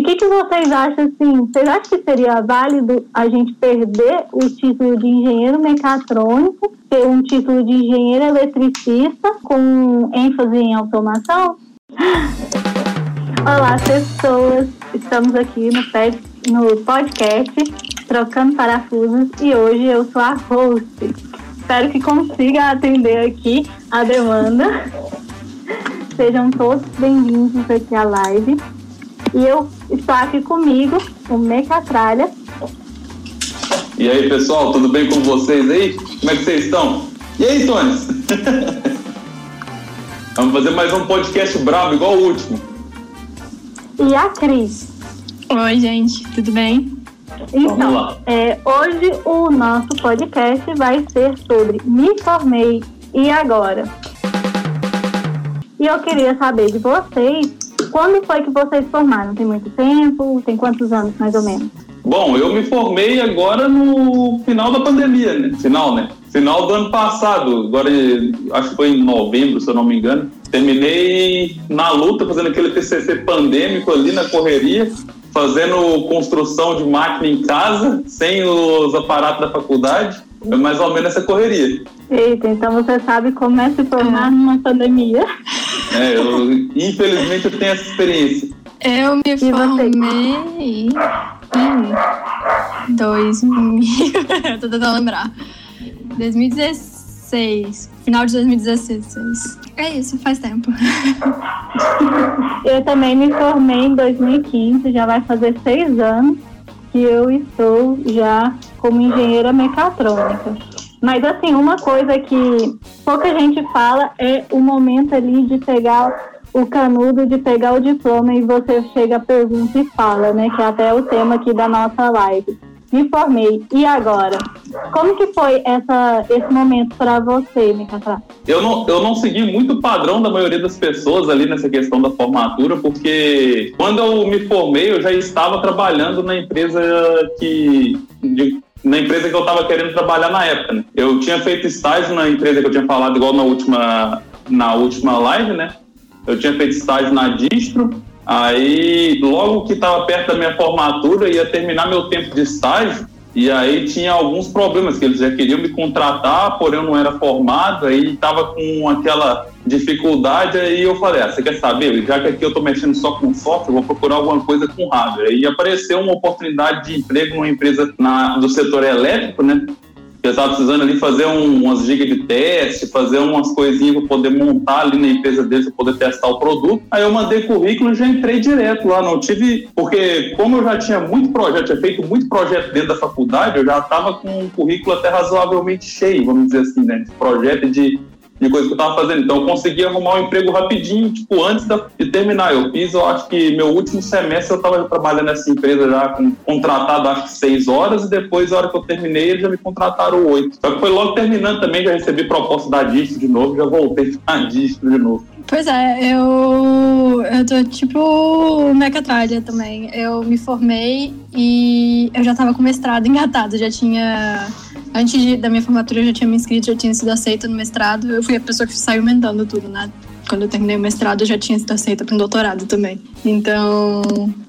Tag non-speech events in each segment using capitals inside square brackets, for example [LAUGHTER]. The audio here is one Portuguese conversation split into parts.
o que, que vocês acham assim? Vocês acham que seria válido a gente perder o título de engenheiro mecatrônico, ter um título de engenheiro eletricista com ênfase em automação? Olá, pessoas! Estamos aqui no, no podcast Trocando Parafusos e hoje eu sou a host. Espero que consiga atender aqui a demanda. Sejam todos bem-vindos aqui à live. E eu estou aqui comigo, o Mecatralha. E aí, pessoal, tudo bem com vocês aí? Como é que vocês estão? E aí, Tones? [LAUGHS] Vamos fazer mais um podcast brabo, igual o último. E a Cris. Oi, gente, tudo bem? Então, é, hoje o nosso podcast vai ser sobre Me Formei e Agora. E eu queria saber de vocês, quando foi que vocês formaram? Tem muito tempo? Tem quantos anos, mais ou menos? Bom, eu me formei agora no final da pandemia, né? Final, né? Final do ano passado, agora acho que foi em novembro, se eu não me engano. Terminei na luta, fazendo aquele TCC pandêmico ali na correria fazendo construção de máquina em casa, sem os aparatos da faculdade. É mais ou menos essa correria. Eita, então você sabe como é se formar numa pandemia. É, eu, infelizmente eu tenho essa experiência. Eu me formei em 2000. [LAUGHS] eu tô tentando lembrar. 2016. Final de 2016. É isso, faz tempo. eu também me formei em 2015, já vai fazer seis anos que eu estou já como engenheira mecatrônica. Mas assim, uma coisa que pouca gente fala é o momento ali de pegar o canudo, de pegar o diploma e você chega, pergunta e fala, né? Que é até o tema aqui da nossa live me formei. E agora? Como que foi essa, esse momento para você, Micatra? Eu não, eu não segui muito o padrão da maioria das pessoas ali nessa questão da formatura, porque quando eu me formei, eu já estava trabalhando na empresa que. De, na empresa que eu estava querendo trabalhar na época. Né? Eu tinha feito estágio na empresa que eu tinha falado igual na última, na última live, né? Eu tinha feito estágio na Distro, Aí, logo que estava perto da minha formatura, ia terminar meu tempo de estágio, e aí tinha alguns problemas, que eles já queriam me contratar, porém eu não era formado, aí estava com aquela dificuldade, aí eu falei, ah, você quer saber? Já que aqui eu estou mexendo só com software, vou procurar alguma coisa com hardware. Aí apareceu uma oportunidade de emprego numa empresa na, do setor elétrico, né? Eu estava precisando ali fazer um, umas gigas de teste, fazer umas coisinhas para poder montar ali na empresa deles para poder testar o produto. Aí eu mandei currículo e já entrei direto lá. Não tive. Porque, como eu já tinha muito projeto, tinha feito muito projeto dentro da faculdade, eu já estava com um currículo até razoavelmente cheio, vamos dizer assim, né? De projeto de de coisa que eu estava fazendo. Então eu consegui arrumar um emprego rapidinho, tipo, antes de terminar. Eu fiz, eu acho que meu último semestre eu estava trabalhando nessa empresa já com, contratado, acho que seis horas, e depois, na hora que eu terminei, eles já me contrataram oito. Só que foi logo terminando também, já recebi proposta da distro de novo, já voltei [LAUGHS] a distro de novo. Pois é, eu, eu tô tipo mecatralha também. Eu me formei e eu já tava com mestrado engatado, já tinha Antes de, da minha formatura, eu já tinha me inscrito, já tinha sido aceita no mestrado. Eu fui a pessoa que saiu emendando tudo, né? Quando eu terminei o mestrado, eu já tinha sido aceita para um doutorado também. Então.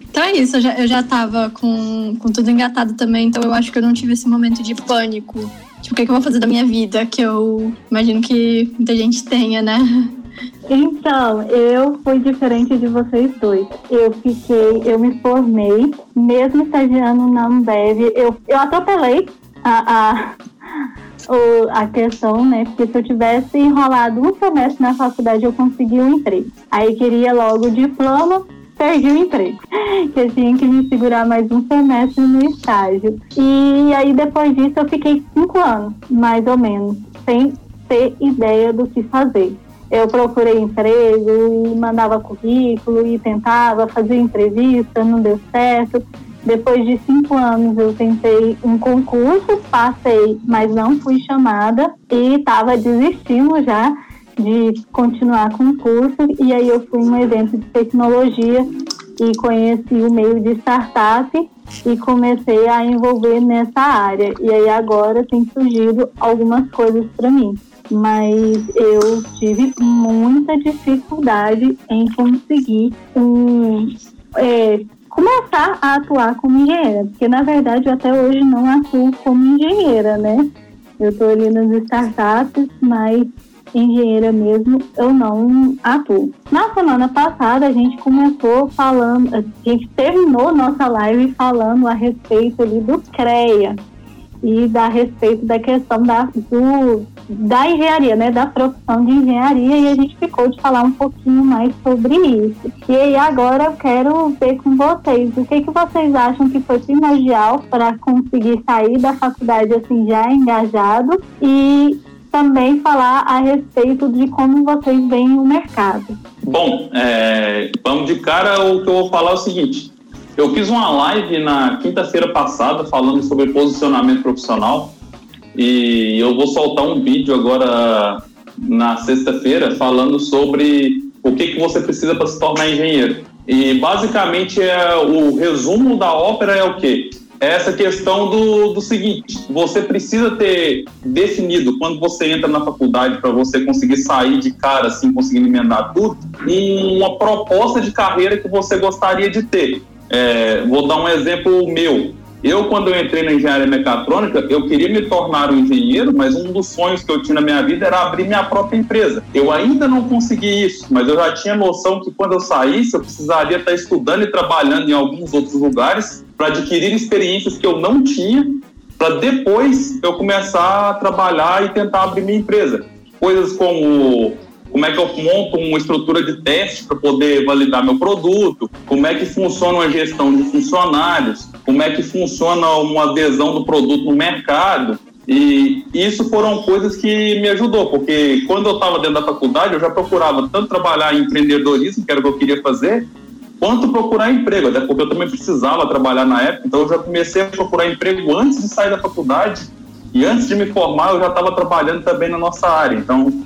Então é isso, eu já, eu já tava com, com tudo engatado também, então eu acho que eu não tive esse momento de pânico. Tipo, o que, é que eu vou fazer da minha vida? Que eu imagino que muita gente tenha, né? Então, eu fui diferente de vocês dois. Eu fiquei, eu me formei, mesmo estagiando na Ambev, eu, eu atropelei a, a, o, a questão, né? Porque se eu tivesse enrolado um semestre na faculdade, eu conseguia um emprego. Aí queria logo o diploma, perdi o emprego. Que [LAUGHS] eu tinha que me segurar mais um semestre no estágio. E aí depois disso eu fiquei cinco anos, mais ou menos, sem ter ideia do que fazer. Eu procurei emprego e mandava currículo e tentava fazer entrevista, não deu certo. Depois de cinco anos, eu tentei um concurso, passei, mas não fui chamada e estava desistindo já de continuar com o curso. E aí eu fui um evento de tecnologia e conheci o meio de startup e comecei a envolver nessa área. E aí agora tem surgido algumas coisas para mim. Mas eu tive muita dificuldade em conseguir um, é, começar a atuar como engenheira, porque na verdade eu até hoje não atuo como engenheira, né? Eu estou ali nas startups, mas engenheira mesmo eu não atuo. Na semana passada a gente começou falando, a gente terminou nossa live falando a respeito ali do CREA e da respeito da questão da, do, da engenharia, né, da profissão de engenharia e a gente ficou de falar um pouquinho mais sobre isso. E aí agora eu quero ver com vocês o que que vocês acham que foi primordial para conseguir sair da faculdade assim já engajado e também falar a respeito de como vocês veem o mercado. Bom, é, vamos de cara o que eu vou falar é o seguinte. Eu fiz uma live na quinta-feira passada falando sobre posicionamento profissional e eu vou soltar um vídeo agora na sexta-feira falando sobre o que, que você precisa para se tornar engenheiro. E basicamente é o resumo da ópera é o quê? É essa questão do, do seguinte: você precisa ter definido quando você entra na faculdade para você conseguir sair de cara, assim, conseguir emendar tudo, uma proposta de carreira que você gostaria de ter. É, vou dar um exemplo meu. Eu, quando eu entrei na engenharia mecatrônica, eu queria me tornar um engenheiro, mas um dos sonhos que eu tinha na minha vida era abrir minha própria empresa. Eu ainda não consegui isso, mas eu já tinha noção que quando eu saísse, eu precisaria estar estudando e trabalhando em alguns outros lugares para adquirir experiências que eu não tinha, para depois eu começar a trabalhar e tentar abrir minha empresa. Coisas como como é que eu monto uma estrutura de teste para poder validar meu produto, como é que funciona a gestão de funcionários, como é que funciona uma adesão do produto no mercado. E isso foram coisas que me ajudou, porque quando eu estava dentro da faculdade, eu já procurava tanto trabalhar em empreendedorismo, que era o que eu queria fazer, quanto procurar emprego, até porque eu também precisava trabalhar na época, então eu já comecei a procurar emprego antes de sair da faculdade, e antes de me formar eu já estava trabalhando também na nossa área. Então,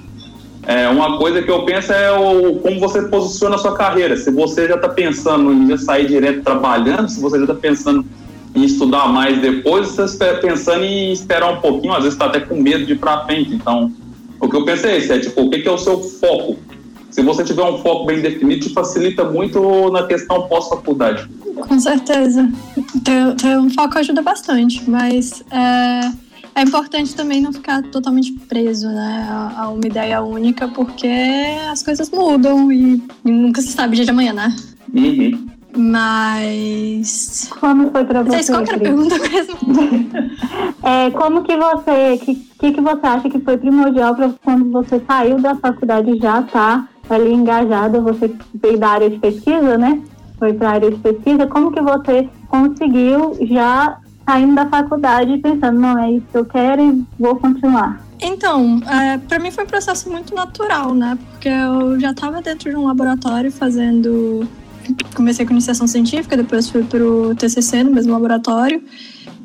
é, uma coisa que eu penso é o, como você posiciona a sua carreira. Se você já está pensando em sair direto trabalhando, se você já está pensando em estudar mais depois, você está pensando em esperar um pouquinho, às vezes está até com medo de ir para frente. Então, o que eu penso é isso, é tipo, o que, que é o seu foco? Se você tiver um foco bem definido, te facilita muito na questão pós-faculdade. Com certeza. Ter, ter, um foco ajuda bastante, mas é, é importante também não ficar totalmente preso né, a, a, uma ideia única, porque as coisas mudam e, e nunca se sabe dia de amanhã, né? Uhum. Mas. Como foi pra você? Vocês qual a pergunta mesmo? [LAUGHS] é, como que você. que, que, que você acha que foi primordial para quando você saiu da faculdade já tá ali engajada, você veio da área de pesquisa, né? Foi para a área de pesquisa, como que você conseguiu já saindo da faculdade pensando, não, é isso que eu quero e vou continuar? Então, é, para mim foi um processo muito natural, né? Porque eu já estava dentro de um laboratório fazendo. Comecei com iniciação científica, depois fui para o TCC no mesmo laboratório.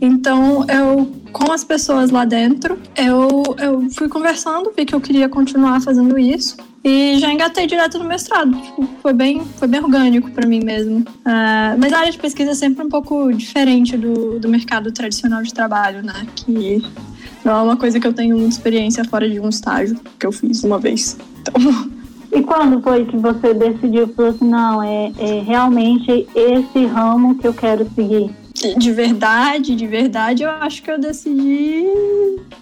Então, eu, com as pessoas lá dentro, eu, eu fui conversando, vi que eu queria continuar fazendo isso. E já engatei direto no mestrado. Tipo, foi, bem, foi bem orgânico para mim mesmo. Uh, mas a área de pesquisa é sempre um pouco diferente do, do mercado tradicional de trabalho, né? Que não é uma coisa que eu tenho muita experiência fora de um estágio que eu fiz uma vez. Então. E quando foi que você decidiu, falou assim, não, é, é realmente esse ramo que eu quero seguir? De verdade, de verdade, eu acho que eu decidi.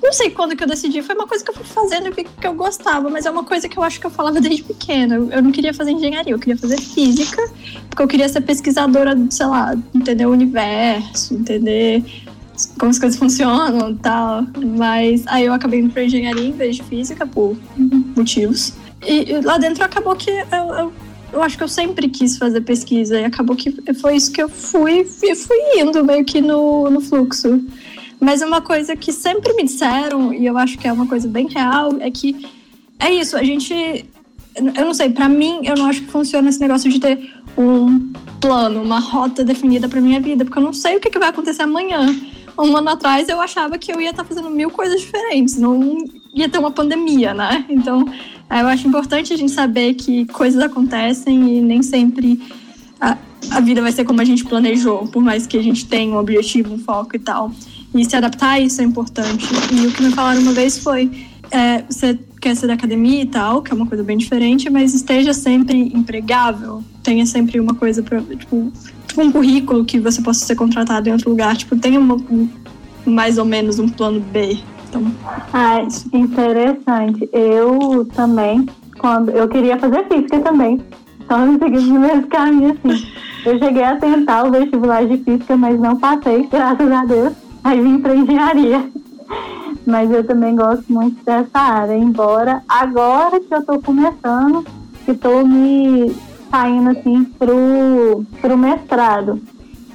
Não sei quando que eu decidi, foi uma coisa que eu fui fazendo e vi que eu gostava, mas é uma coisa que eu acho que eu falava desde pequena. Eu não queria fazer engenharia, eu queria fazer física, porque eu queria ser pesquisadora, sei lá, entender o universo, entender como as coisas funcionam e tal. Mas aí eu acabei indo pra engenharia em vez de física, por motivos. E lá dentro acabou que eu, eu eu acho que eu sempre quis fazer pesquisa e acabou que foi isso que eu fui e fui indo meio que no, no fluxo. Mas uma coisa que sempre me disseram, e eu acho que é uma coisa bem real, é que é isso, a gente. Eu não sei, para mim, eu não acho que funciona esse negócio de ter um plano, uma rota definida para minha vida, porque eu não sei o que, que vai acontecer amanhã. Um ano atrás eu achava que eu ia estar fazendo mil coisas diferentes, não ia ter uma pandemia, né? Então eu acho importante a gente saber que coisas acontecem e nem sempre a, a vida vai ser como a gente planejou, por mais que a gente tenha um objetivo, um foco e tal. E se adaptar a isso é importante. E o que me falaram uma vez foi: é, você quer ser da academia e tal, que é uma coisa bem diferente, mas esteja sempre empregável, tenha sempre uma coisa para tipo, tipo um currículo que você possa ser contratado em outro lugar. Tipo, tem uma, mais ou menos um plano B. Ah, interessante. Eu também, quando eu queria fazer física também. Então eu segui o mesmo caminho assim. Eu cheguei a tentar o vestibular de física, mas não passei, graças a Deus. Aí vim para engenharia. Mas eu também gosto muito dessa área, embora agora que eu estou começando, que estou me saindo assim pro, pro mestrado.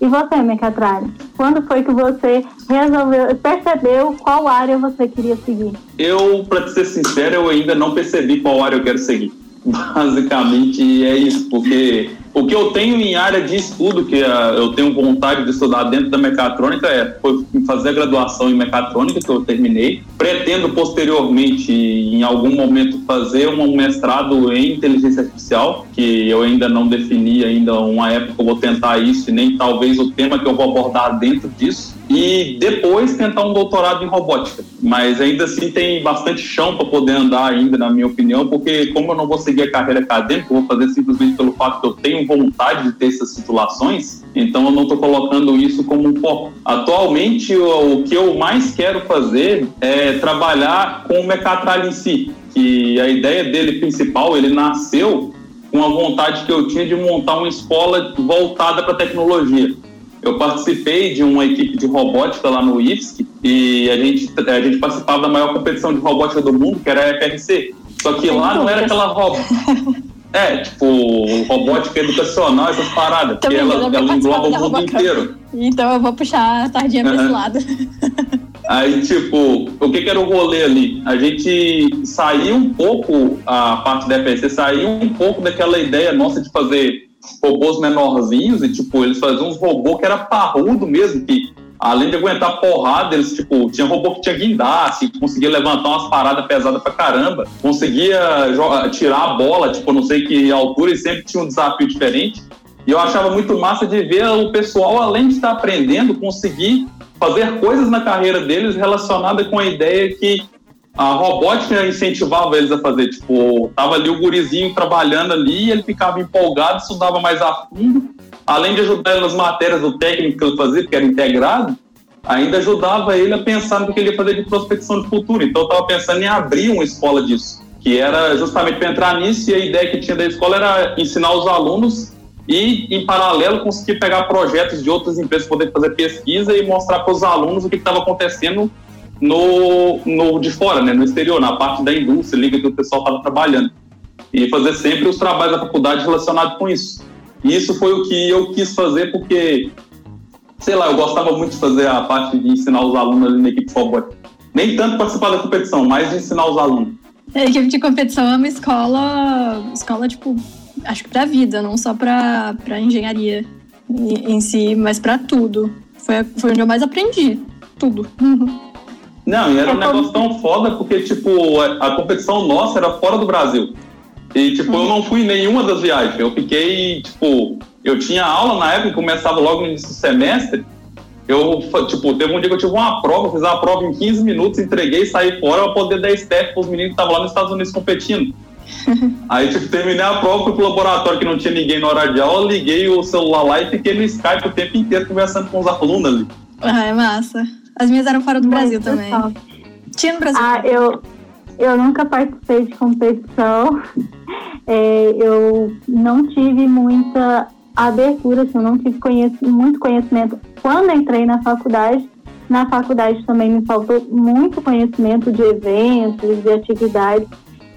E você, Mecatralha? Quando foi que você resolveu, percebeu qual área você queria seguir? Eu, para ser sincero, eu ainda não percebi qual área eu quero seguir. [LAUGHS] Basicamente é isso, porque o que eu tenho em área de estudo, que uh, eu tenho vontade de estudar dentro da mecatrônica, é foi fazer a graduação em mecatrônica, que eu terminei. Pretendo posteriormente, em algum momento, fazer um mestrado em inteligência artificial, que eu ainda não defini ainda uma época, eu vou tentar isso, e nem talvez o tema que eu vou abordar dentro disso e depois tentar um doutorado em robótica. Mas ainda assim tem bastante chão para poder andar ainda, na minha opinião, porque como eu não vou seguir a carreira acadêmica, vou fazer simplesmente pelo fato que eu tenho vontade de ter essas titulações, então eu não estou colocando isso como um foco. Atualmente, o, que eu mais quero fazer é trabalhar com o Mecatralho em si, que a ideia dele principal, ele nasceu com a vontade que eu tinha de montar uma escola voltada para tecnologia. Eu participei de uma equipe de robótica lá no IFSC e a gente, a gente participava da maior competição de robótica do mundo, que era a FRC. Só que lá não era aquela robótica. [LAUGHS] É, tipo, robótica educacional, essas paradas, porque ela, ela engloba o mundo inteiro. Então eu vou puxar a tardinha pra esse lado. [LAUGHS] Aí, tipo, o que, que, era o rolê ali? A gente saiu um pouco, a parte da FRC saiu um pouco daquela ideia nossa de fazer robôs menorzinhos e, tipo, eles faziam uns robôs que era parrudo mesmo, que além de aguentar porrada, eles, tipo, tinha robô que tinha guindasse, conseguia levantar umas paradas pesadas pra caramba, conseguia tirar a bola, tipo, não sei que altura, e sempre tinha um desafio diferente. E eu achava muito massa de ver o pessoal, além de estar aprendendo, conseguir fazer coisas na carreira deles relacionadas com a ideia que a robótica incentivava eles a fazer. Tipo, tava ali o gurizinho trabalhando ali, ele ficava empolgado, estudava mais a fundo. Além de ajudar ele nas matérias do técnico que ele fazia, que era integrado, ainda ajudava ele a pensar no que ele ia fazer de prospecção de futuro. Então, eu estava pensando em abrir uma escola disso, que era justamente para entrar nisso. E a ideia que tinha da escola era ensinar os alunos e, em paralelo, conseguir pegar projetos de outras empresas, poder fazer pesquisa e mostrar para os alunos o que estava acontecendo no, no de fora, né, no exterior, na parte da indústria, liga que o pessoal estava trabalhando. E fazer sempre os trabalhos da faculdade relacionados com isso. E isso foi o que eu quis fazer porque, sei lá, eu gostava muito de fazer a parte de ensinar os alunos ali na equipe robótica. Nem tanto participar da competição, mas de ensinar os alunos. A equipe de competição é uma escola, escola tipo, acho que para vida, não só para engenharia em si, mas para tudo. Foi, foi onde eu mais aprendi, tudo. Não, e era um negócio tão foda porque, tipo, a competição nossa era fora do Brasil. E, tipo, eu não fui em nenhuma das viagens. Eu fiquei, tipo, eu tinha aula na época, começava logo no início do semestre. Eu, tipo, teve um dia que eu tive uma prova, fiz a prova em 15 minutos, entreguei, saí fora pra poder dar step pros meninos que estavam lá nos Estados Unidos competindo. [LAUGHS] Aí, tipo, terminei a prova, fui pro laboratório que não tinha ninguém na hora de aula, liguei o celular lá e fiquei no Skype o tempo inteiro conversando com os alunos ali. Ah, é massa. As minhas eram fora do Brasil também. Tinha no Brasil. Ah, eu, eu nunca participei de competição. É, eu não tive muita abertura, assim, eu não tive muito conhecimento. Quando entrei na faculdade, na faculdade também me faltou muito conhecimento de eventos, de atividades.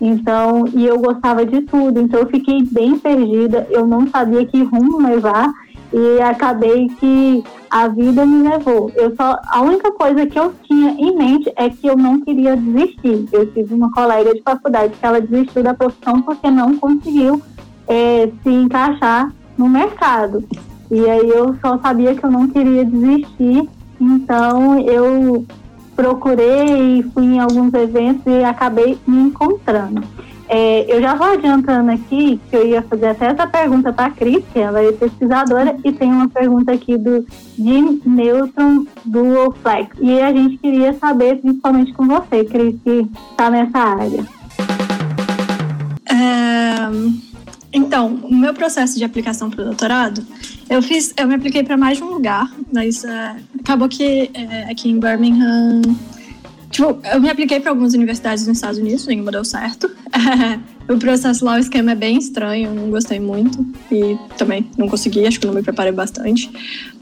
Então, e eu gostava de tudo, então eu fiquei bem perdida, eu não sabia que rumo levar e acabei que a vida me levou. Eu só a única coisa que eu tinha em mente é que eu não queria desistir. Eu tive uma colega de faculdade que ela desistiu da profissão porque não conseguiu é, se encaixar no mercado. E aí eu só sabia que eu não queria desistir, então eu procurei fui em alguns eventos e acabei me encontrando. É, eu já vou adiantando aqui que eu ia fazer até essa pergunta para a Cris, que ela é pesquisadora, e tem uma pergunta aqui do Jim Newton do Flex. E a gente queria saber, principalmente com você, Cris, que está nessa área. É, Então, o meu processo de aplicação para o doutorado, eu fiz, eu me apliquei para mais de um lugar, mas é, acabou que é, aqui em Birmingham, tipo, eu me apliquei para algumas universidades nos Estados Unidos, nenhuma deu certo. [LAUGHS] o processo lá, o esquema é bem estranho, não gostei muito e também não consegui, acho que não me preparei bastante.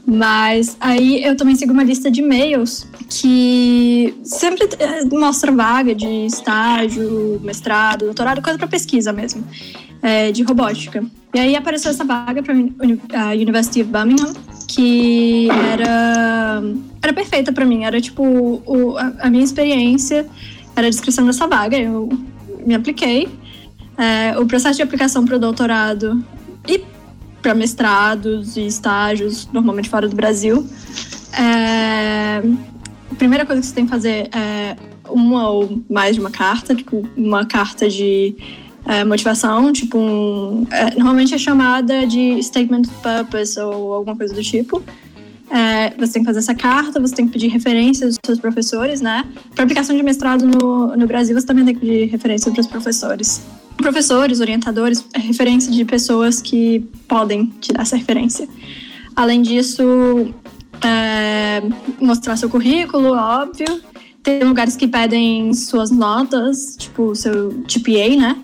Mas aí eu também sigo uma lista de e-mails que sempre é, mostra vaga de estágio, mestrado, doutorado, coisa para pesquisa mesmo é, de robótica. E aí apareceu essa vaga para a University of Birmingham, que era, era perfeita para mim. Era tipo o, a, a, minha experiência, era a descrição dessa vaga. Eu me apliquei. É, o processo de aplicação para o doutorado e para mestrados e estágios, normalmente fora do Brasil. É, a primeira coisa que você tem que fazer é uma ou mais de uma carta, tipo uma carta de é, motivação, tipo um, é, normalmente é chamada de statement of purpose ou alguma coisa do tipo. É, você tem que fazer essa carta, você tem que pedir referências dos seus professores, né? Para aplicação de mestrado no, no Brasil, você também tem que pedir referências para os professores. Professores, orientadores, é referência de pessoas que podem te dar essa referência. Além disso, é, mostrar seu currículo, óbvio. Tem lugares que pedem suas notas, tipo seu GPA, né?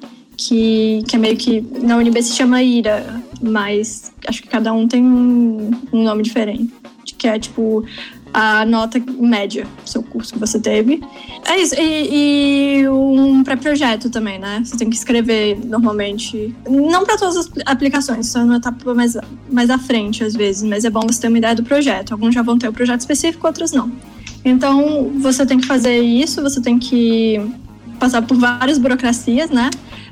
Que, que é meio que. Na UNB se chama IRA, mas acho que cada um tem um, um nome diferente. Que é tipo a nota média do seu curso que você teve. É isso. E, e um pré-projeto também, né? Você tem que escrever normalmente. Não para todas as aplicações, só numa etapa mais, mais à frente, às vezes, mas é bom você ter uma ideia do projeto. Alguns já vão ter o projeto específico, outros não. Então, você tem que fazer isso, você tem que passar por várias burocracias, né?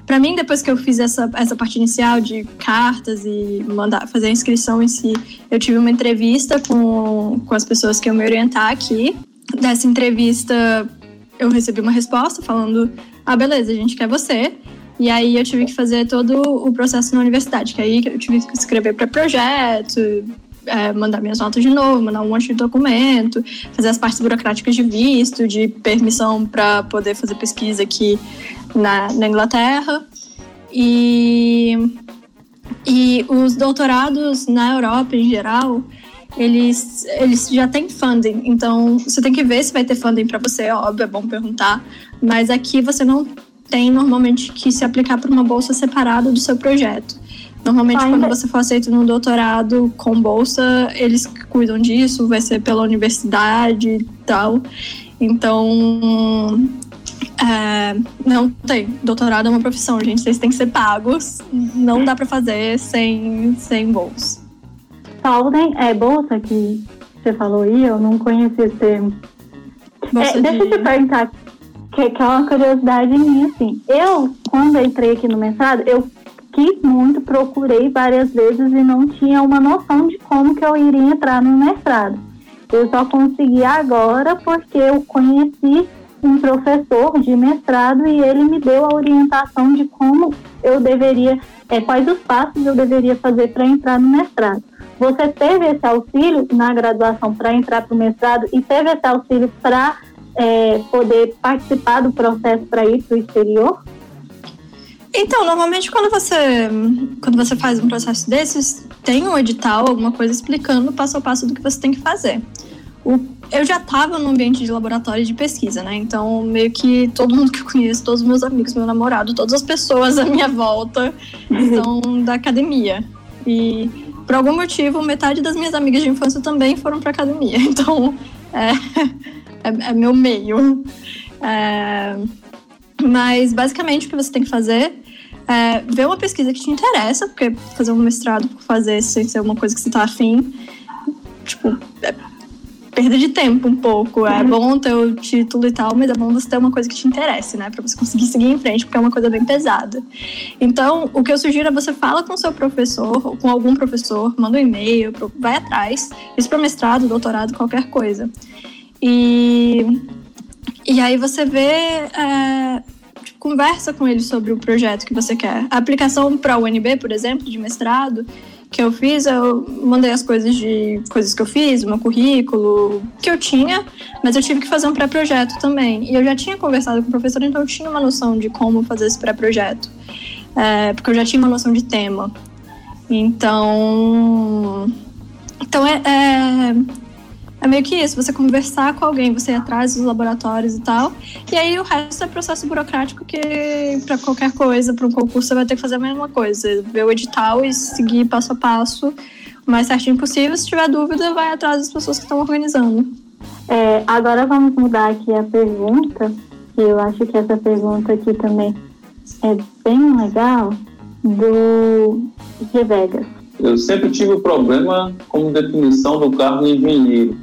Para mim, depois que eu fiz essa, essa parte inicial de cartas e mandar fazer a inscrição em si, eu tive uma entrevista com, com as pessoas que iam me orientar aqui. Dessa entrevista, eu recebi uma resposta falando: ah, beleza, a gente quer você. E aí eu tive que fazer todo o processo na universidade, que aí eu tive que escrever para projeto, é, mandar minhas notas de novo, mandar um monte de documento, fazer as partes burocráticas de visto, de permissão para poder fazer pesquisa aqui na, na Inglaterra. E, e os doutorados na Europa em geral, eles, eles já têm funding. Então, você tem que ver se vai ter funding para você, óbvio, é bom perguntar. Mas aqui você não tem normalmente que se aplicar para uma bolsa separada do seu projeto. Normalmente, Ainda... quando você for aceito no doutorado com bolsa, eles cuidam disso, vai ser pela universidade e tal. Então, é, não tem. Doutorado é uma profissão, gente. Vocês têm que ser pagos. Não dá para fazer sem, sem bolsa. Paulden é bolsa que você falou aí, eu não conheci esse termo. É, deixa eu te perguntar, que, que é uma curiosidade minha, assim. Eu, quando entrei aqui no mestrado, eu quis muito, procurei várias vezes e não tinha uma noção de como que eu iria entrar no mestrado. Eu só consegui agora porque eu conheci um professor de mestrado e ele me deu a orientação de como eu deveria, é, quais os passos eu deveria fazer para entrar no mestrado. Você teve esse auxílio na graduação para entrar para o mestrado e teve esse auxílio para é, poder participar do processo para ir para o exterior? Então, normalmente quando você quando você faz um processo desses, tem um edital, alguma coisa explicando passo a passo do que você tem que fazer. O, eu já estava no ambiente de laboratório de pesquisa, né? Então, meio que todo mundo que eu conheço, todos os meus amigos, meu namorado, todas as pessoas à minha volta são [LAUGHS] da academia. E por algum motivo, metade das minhas amigas de infância também foram para academia. [LAUGHS] Então, é, é, é meu meio. É, mas basicamente o que você tem que fazer é ver uma pesquisa que te interessa, porque fazer um mestrado por fazer sem ser uma coisa que você tá afim, tipo, é perda de tempo um pouco. É bom ter o título e tal, mas é bom você ter uma coisa que te interesse, né? Pra você conseguir seguir em frente, porque é uma coisa bem pesada. Então, o que eu sugiro é você fala com seu professor, ou com algum professor, manda um e-mail, vai atrás. Isso para mestrado, doutorado, qualquer coisa. E e aí você vê, é, conversa com ele sobre o projeto que você quer. A aplicação para o UNB, por exemplo, de mestrado, que eu fiz, eu mandei as coisas de coisas que eu fiz, meu currículo, que eu tinha, mas eu tive que fazer um pré-projeto também. E eu já tinha conversado com o professor, então eu tinha uma noção de como fazer esse pré-projeto. é, porque eu já tinha uma noção de tema. Então, então é, é, é, meio que isso, você conversar com alguém, você ir atrás dos laboratórios e tal. E aí o resto é processo burocrático que para qualquer coisa, para um concurso, você vai ter que fazer a mesma coisa. Ver o edital e seguir passo a passo o mais certinho possível. Se tiver dúvida, vai atrás das pessoas que estão organizando. É, agora vamos mudar aqui a pergunta, que eu acho que essa pergunta aqui também é bem legal, do G Vegas. Eu sempre tive o problema com definição do cargo de engenheiro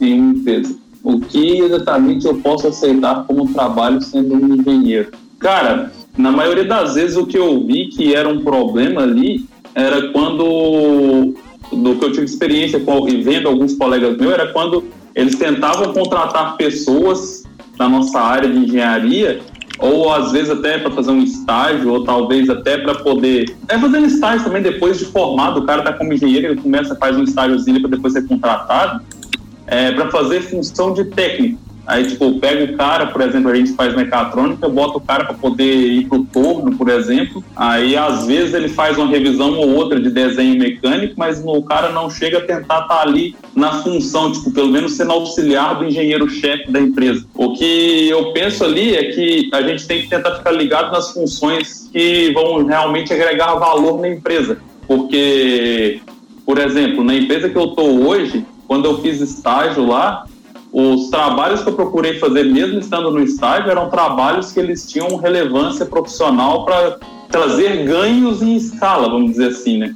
em uma empresa. O que exatamente eu posso aceitar como trabalho sendo um engenheiro? Cara, na maioria das vezes o que eu vi que era um problema ali era quando do que eu tive experiência com, e vendo alguns colegas meus era quando eles tentavam contratar pessoas na nossa área de engenharia ou às vezes até para fazer um estágio, ou talvez até para poder. É fazendo estágio também depois de formado, o cara está como engenheiro, ele começa, faz um estágiozinho para depois ser contratado, é, para fazer função de técnico. Aí, tipo, pega o cara, por exemplo, a gente faz mecatrônica, bota o cara para poder ir pro torno, por exemplo. Aí, às vezes, ele faz uma revisão ou outra de desenho mecânico, mas o cara não chega a tentar estar tá ali na função, tipo, pelo menos sendo auxiliar do engenheiro-chefe da empresa. O que eu penso ali é que a gente tem que tentar ficar ligado nas funções que vão realmente agregar valor na empresa. Porque, por exemplo, na empresa que eu estou hoje, quando eu fiz estágio lá, os trabalhos que eu procurei fazer, mesmo estando no estágio, eram trabalhos que eles tinham relevância profissional para trazer ganhos em escala, vamos dizer assim, né?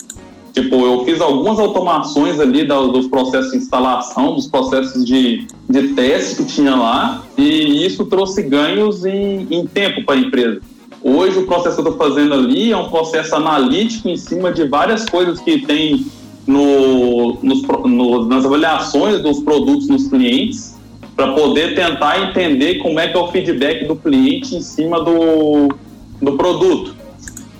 Tipo, eu fiz algumas automações ali dos processos de instalação, dos processos de, de teste que tinha lá, e isso trouxe ganhos em, em tempo para a empresa. Hoje, o processo que eu estou fazendo ali é um processo analítico em cima de várias coisas que tem no, nos, no, nas avaliações dos produtos nos clientes para poder tentar entender como é que é o feedback do cliente em cima do, do produto.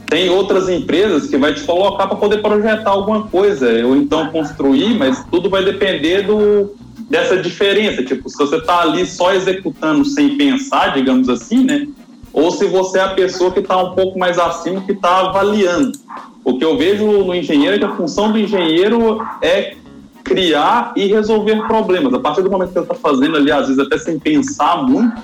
Tem outras empresas que vai te colocar para poder projetar alguma coisa, ou então construir, mas tudo vai depender do, dessa diferença. Tipo, se você está ali só executando sem pensar, digamos assim, né? Ou se você é a pessoa que está um pouco mais acima, que está avaliando. O que eu vejo no engenheiro é que a função do engenheiro é criar e resolver problemas. A partir do momento que ele está fazendo ali, às vezes até sem pensar muito,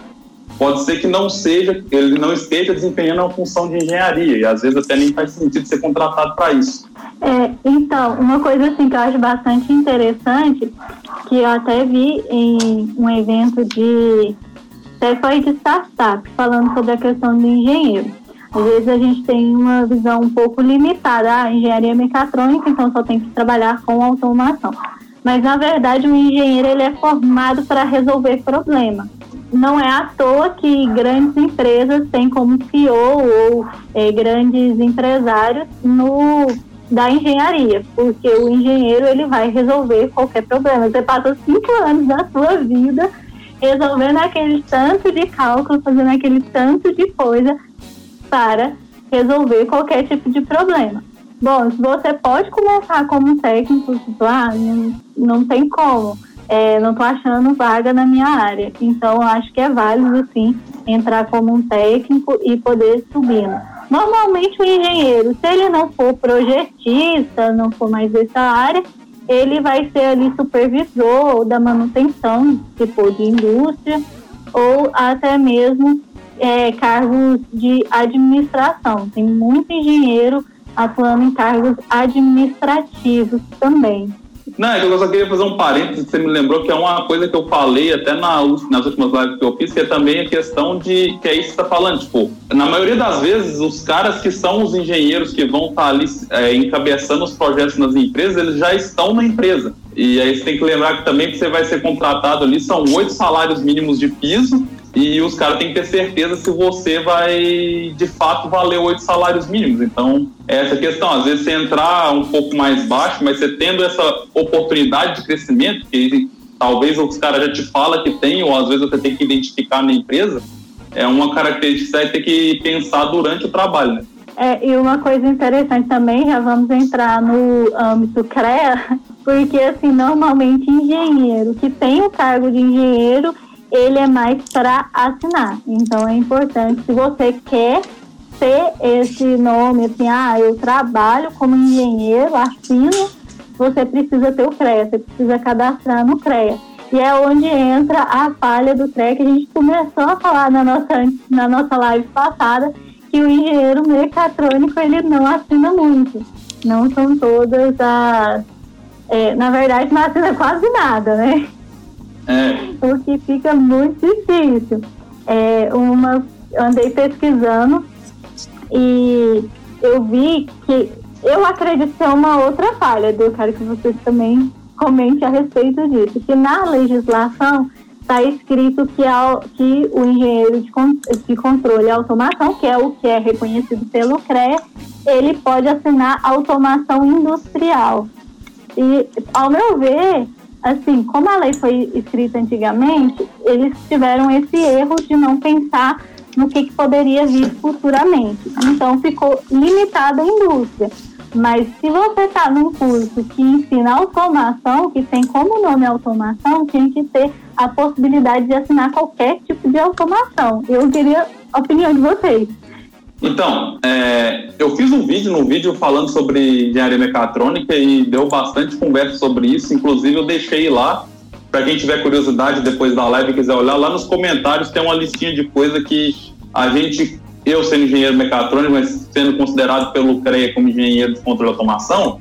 pode ser que não seja, ele não esteja desempenhando uma função de engenharia e às vezes até nem faz sentido ser contratado para isso. É, então, uma coisa assim que eu acho bastante interessante, que eu até vi em um evento de até foi de startup, falando sobre a questão do engenheiro às vezes a gente tem uma visão um pouco limitada, ah, engenharia mecatrônica, então só tem que trabalhar com automação. Mas na verdade o engenheiro ele é formado para resolver problemas. Não é à toa que grandes empresas têm como CEO ou é, grandes empresários no da engenharia, porque o engenheiro ele vai resolver qualquer problema. Você passa cinco anos da sua vida resolvendo aquele tanto de cálculo, fazendo aquele tanto de coisa para resolver qualquer tipo de problema. Bom, você pode começar como técnico, tipo, ah, não, não tem como, é, não estou achando vaga na minha área. Então, acho que é válido, sim, entrar como um técnico e poder subir. Normalmente, o engenheiro, se ele não for projetista, não for mais dessa área, ele vai ser ali supervisor da manutenção, tipo, de indústria, ou até mesmo é, cargos de administração. Tem muito engenheiro atuando em cargos administrativos também. Não, é eu só queria fazer um parênteses, você me lembrou que é uma coisa que eu falei até na, nas últimas lives que eu fiz, que é também a questão de, que é isso que você está falando, tipo, na maioria das vezes, os caras que são os engenheiros que vão estar tá ali é, encabeçando os projetos nas empresas, eles já estão na empresa. E aí você tem que lembrar que também que você vai ser contratado ali, são oito salários mínimos de piso, e os caras têm que ter certeza se você vai de fato valer oito salários mínimos. Então, é essa questão. Às vezes você entrar um pouco mais baixo, mas você tendo essa oportunidade de crescimento, que talvez os caras já te falam que tem, ou às vezes você tem que identificar na empresa, é uma característica que você tem que pensar durante o trabalho. Né? É, e uma coisa interessante também, já vamos entrar no âmbito CREA, [LAUGHS] porque assim, normalmente engenheiro que tem o cargo de engenheiro, ele é mais para assinar. Então é importante, se você quer ter esse nome, assim, ah, eu trabalho como engenheiro, assino, você precisa ter o CREA, você precisa cadastrar no CREA. E é onde entra a falha do CREA, que a gente começou a falar na nossa, na nossa live passada, que o engenheiro mecatrônico ele não assina muito. Não são todas as. É, na verdade, não assina quase nada, né? É. O que fica muito difícil. É, uma, andei pesquisando e eu vi que eu acredito ser uma outra falha, eu quero que vocês também comentem a respeito disso, que na legislação está escrito que, ao, que o engenheiro de, de controle e automação, que é o que é reconhecido pelo CREA, ele pode assinar automação industrial. E, ao meu ver, assim, como a lei foi escrita antigamente, eles tiveram esse erro de não pensar no que, que poderia vir futuramente. Então, ficou limitada a indústria. Mas se você está num curso que ensina automação, que tem como nome automação, tem que ter a possibilidade de assinar qualquer tipo de automação. Eu queria a opinião de vocês. Então, é, eu fiz um vídeo, num vídeo falando sobre engenharia mecatrônica e deu bastante conversa sobre isso. Inclusive, eu deixei lá para quem tiver curiosidade depois da live quiser olhar, lá nos comentários tem uma listinha de coisa que a gente, eu sendo engenheiro mecatrônico, mas sendo considerado pelo CREA como engenheiro de controle de automação,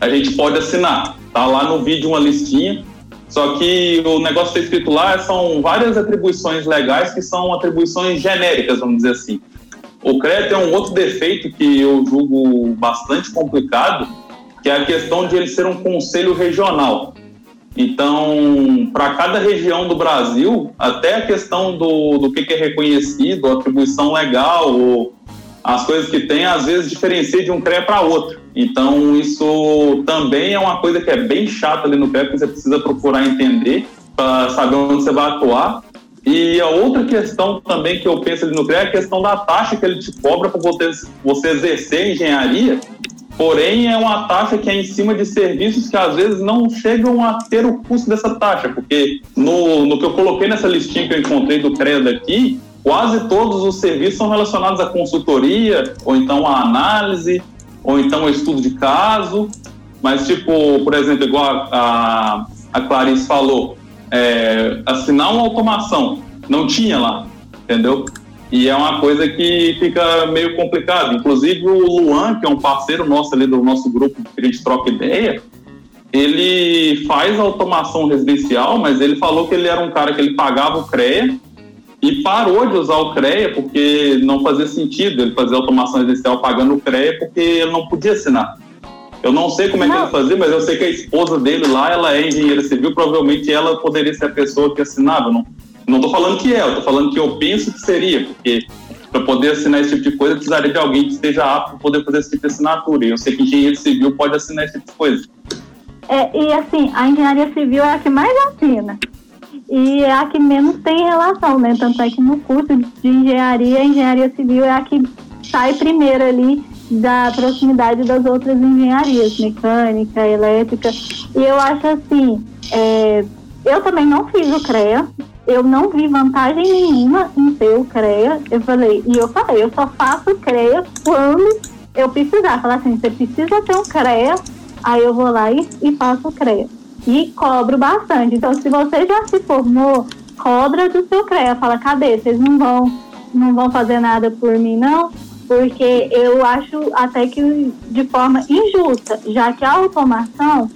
a gente pode assinar. Tá lá no vídeo uma listinha. Só que o negócio que está escrito lá são várias atribuições legais que são atribuições genéricas, vamos dizer assim. O CREA tem um outro defeito que eu julgo bastante complicado, que é a questão de ele ser um conselho regional. Então, para cada região do Brasil, até a questão do, do que, que é reconhecido, atribuição legal, ou as coisas que tem, às vezes diferencia de um CREA para outro. Então, isso também é uma coisa que é bem chata ali no CREA, que você precisa procurar entender para saber onde você vai atuar. E a outra questão também que eu penso ali no CREA é a questão da taxa que ele te cobra para você, você exercer engenharia Porém, é uma taxa que é em cima de serviços que às vezes não chegam a ter o custo dessa taxa, porque no, no que eu coloquei nessa listinha que eu encontrei do CREA aqui, quase todos os serviços são relacionados à consultoria, ou então à análise, ou então ao estudo de caso. Mas, tipo, por exemplo, igual a, a Clarice falou, é, assinar uma automação, não tinha lá, entendeu? E é uma coisa que fica meio complicado. Inclusive o Luan, que é um parceiro nosso ali do nosso grupo que a gente troca ideia, ele faz automação residencial, mas ele falou que ele era um cara que ele pagava o CREA e parou de usar o CREA porque não fazia sentido ele fazer automação residencial pagando o CREA porque ele não podia assinar. Eu não sei como é que ele fazia, mas eu sei que a esposa dele lá, ela é engenheira civil, provavelmente ela poderia ser a pessoa que assinava. Não, não estou falando que é, eu estou falando que eu penso que seria, porque para poder assinar esse tipo de coisa, eu precisaria de alguém que esteja apto para poder fazer esse tipo de assinatura. E eu sei que engenheiro civil pode assinar esse tipo de coisa. É, e assim, a engenharia civil é a que mais assina. E é a que menos tem relação, né? Tanto é que no curso de engenharia, a engenharia civil é a que sai primeiro ali da proximidade das outras engenharias, mecânica, elétrica. E eu acho assim, é, eu também não fiz o CREA, eu não vi vantagem nenhuma em ter o CREA. Eu falei, e eu falei, eu só faço CREA quando eu precisar. Falar assim, você precisa ter um CREA, aí eu vou lá e, e faço o CREA. E cobro bastante. Então, se você já se formou, cobra do seu CREA. Fala, cadê? Vocês não vão, não vão fazer nada por mim, não? Porque eu acho até que de forma injusta, já que a automação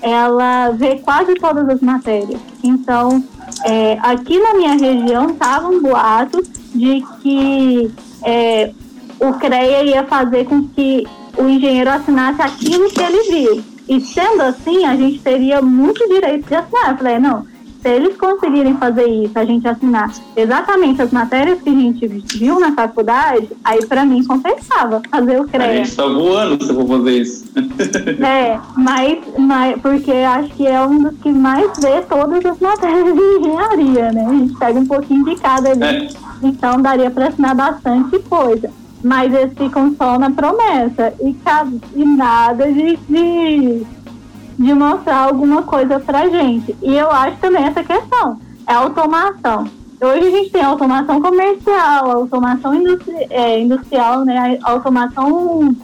ela vê quase todas as matérias. Então, é, aqui na minha região estavam um boatos de que é, o CREA ia fazer com que o engenheiro assinasse aquilo que ele viu. E sendo assim, a gente teria muito direito de assinar. Eu falei, não, se eles conseguirem fazer isso, a gente assinar exatamente as matérias que a gente viu na faculdade, aí para mim compensava fazer o CREA. A gente tá voando se eu for fazer isso. [LAUGHS] é, mas, mas porque acho que é um dos que mais vê todas as matérias de engenharia, né? A gente pega um pouquinho de cada ali. É. Então daria para assinar bastante coisa. Mas eles ficam só na promessa e, e nada de, de de mostrar alguma coisa pra gente. E eu acho também essa questão, é automação. Hoje a gente tem automação comercial, automação industri é, industrial, né? automação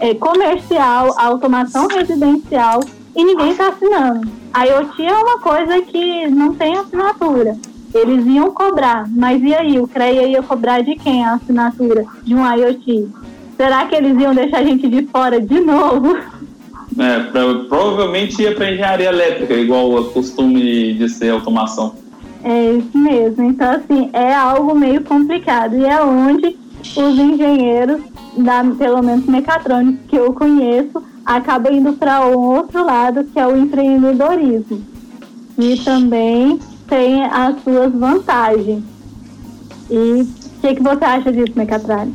é, comercial, automação residencial e ninguém está assinando. A IoT é uma coisa que não tem assinatura. Eles iam cobrar, mas e aí? O CREA ia cobrar de quem a assinatura de um IoT? Será que eles iam deixar a gente de fora de novo? [LAUGHS] É, pra, provavelmente ia para engenharia elétrica, igual o costume de ser automação. É isso mesmo. Então, assim, é algo meio complicado. E é onde os engenheiros, da, pelo menos mecatrônicos que eu conheço, acabam indo para o outro lado, que é o empreendedorismo. E também tem as suas vantagens. E o que, que você acha disso, Mecatralho?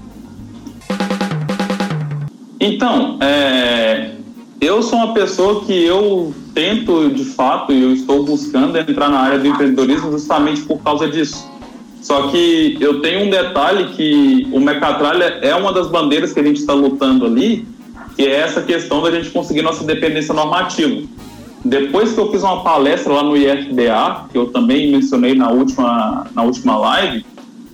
Então, é, eu sou uma pessoa que eu tento, de fato, e eu estou buscando entrar na área do empreendedorismo justamente por causa disso. Só que eu tenho um detalhe que o Mecatralha é uma das bandeiras que a gente está lutando ali, que é essa questão da gente conseguir nossa dependência normativa. Depois que eu fiz uma palestra lá no IFBA, que eu também mencionei na última, na última live,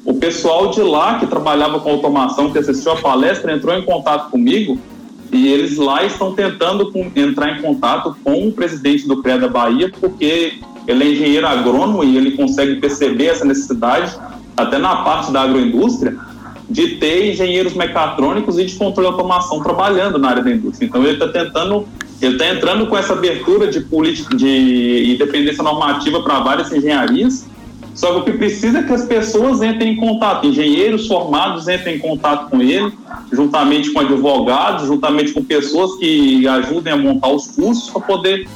o pessoal de lá que trabalhava com automação, que assistiu a palestra, entrou em contato comigo e eles lá estão tentando com, entrar em contato com o presidente do CREA da Bahia, porque ele é engenheiro agrônomo e ele consegue perceber essa necessidade, até na parte da agroindústria, de ter engenheiros mecatrônicos e de controle de automação trabalhando na área da indústria. Então ele está tentando, ele está entrando com essa abertura de política de independência normativa para várias engenharias. Só que o que precisa é que as pessoas entrem em contato, engenheiros formados entrem em contato com ele, juntamente com advogados, juntamente com pessoas que ajudem a montar os cursos para poder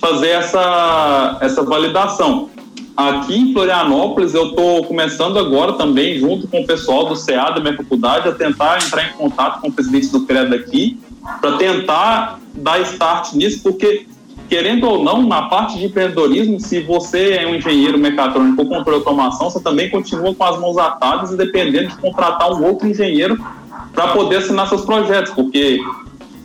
fazer essa, essa validação. Aqui em Florianópolis, eu estou começando agora também, junto com o pessoal do CA da minha faculdade, a tentar entrar em contato com o presidente do CRED aqui, para tentar dar start nisso, porque, querendo ou não, na parte de empreendedorismo, se você é um engenheiro mecatrônico ou controle de automação, você também continua com as mãos atadas e dependendo de contratar um outro engenheiro para poder assinar seus projetos, porque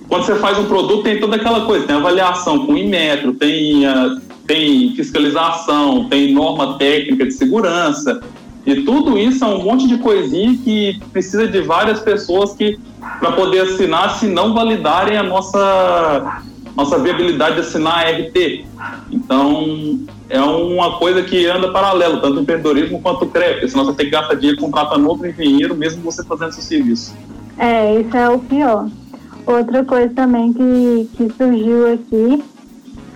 quando você faz um produto tem toda aquela coisa, tem avaliação com Inmetro, tem, uh, tem fiscalização, tem norma técnica de segurança, e tudo isso é um monte de coisinha que precisa de várias pessoas que para poder assinar, se não validarem a nossa nossa viabilidade de assinar a RT. Então, é uma coisa que anda paralelo, tanto o empreendedorismo quanto o CREP, senão você tem que gastar dinheiro contratando outro engenheiro, mesmo você fazendo seu serviço. É, isso é o pior. Outra coisa também que, que surgiu aqui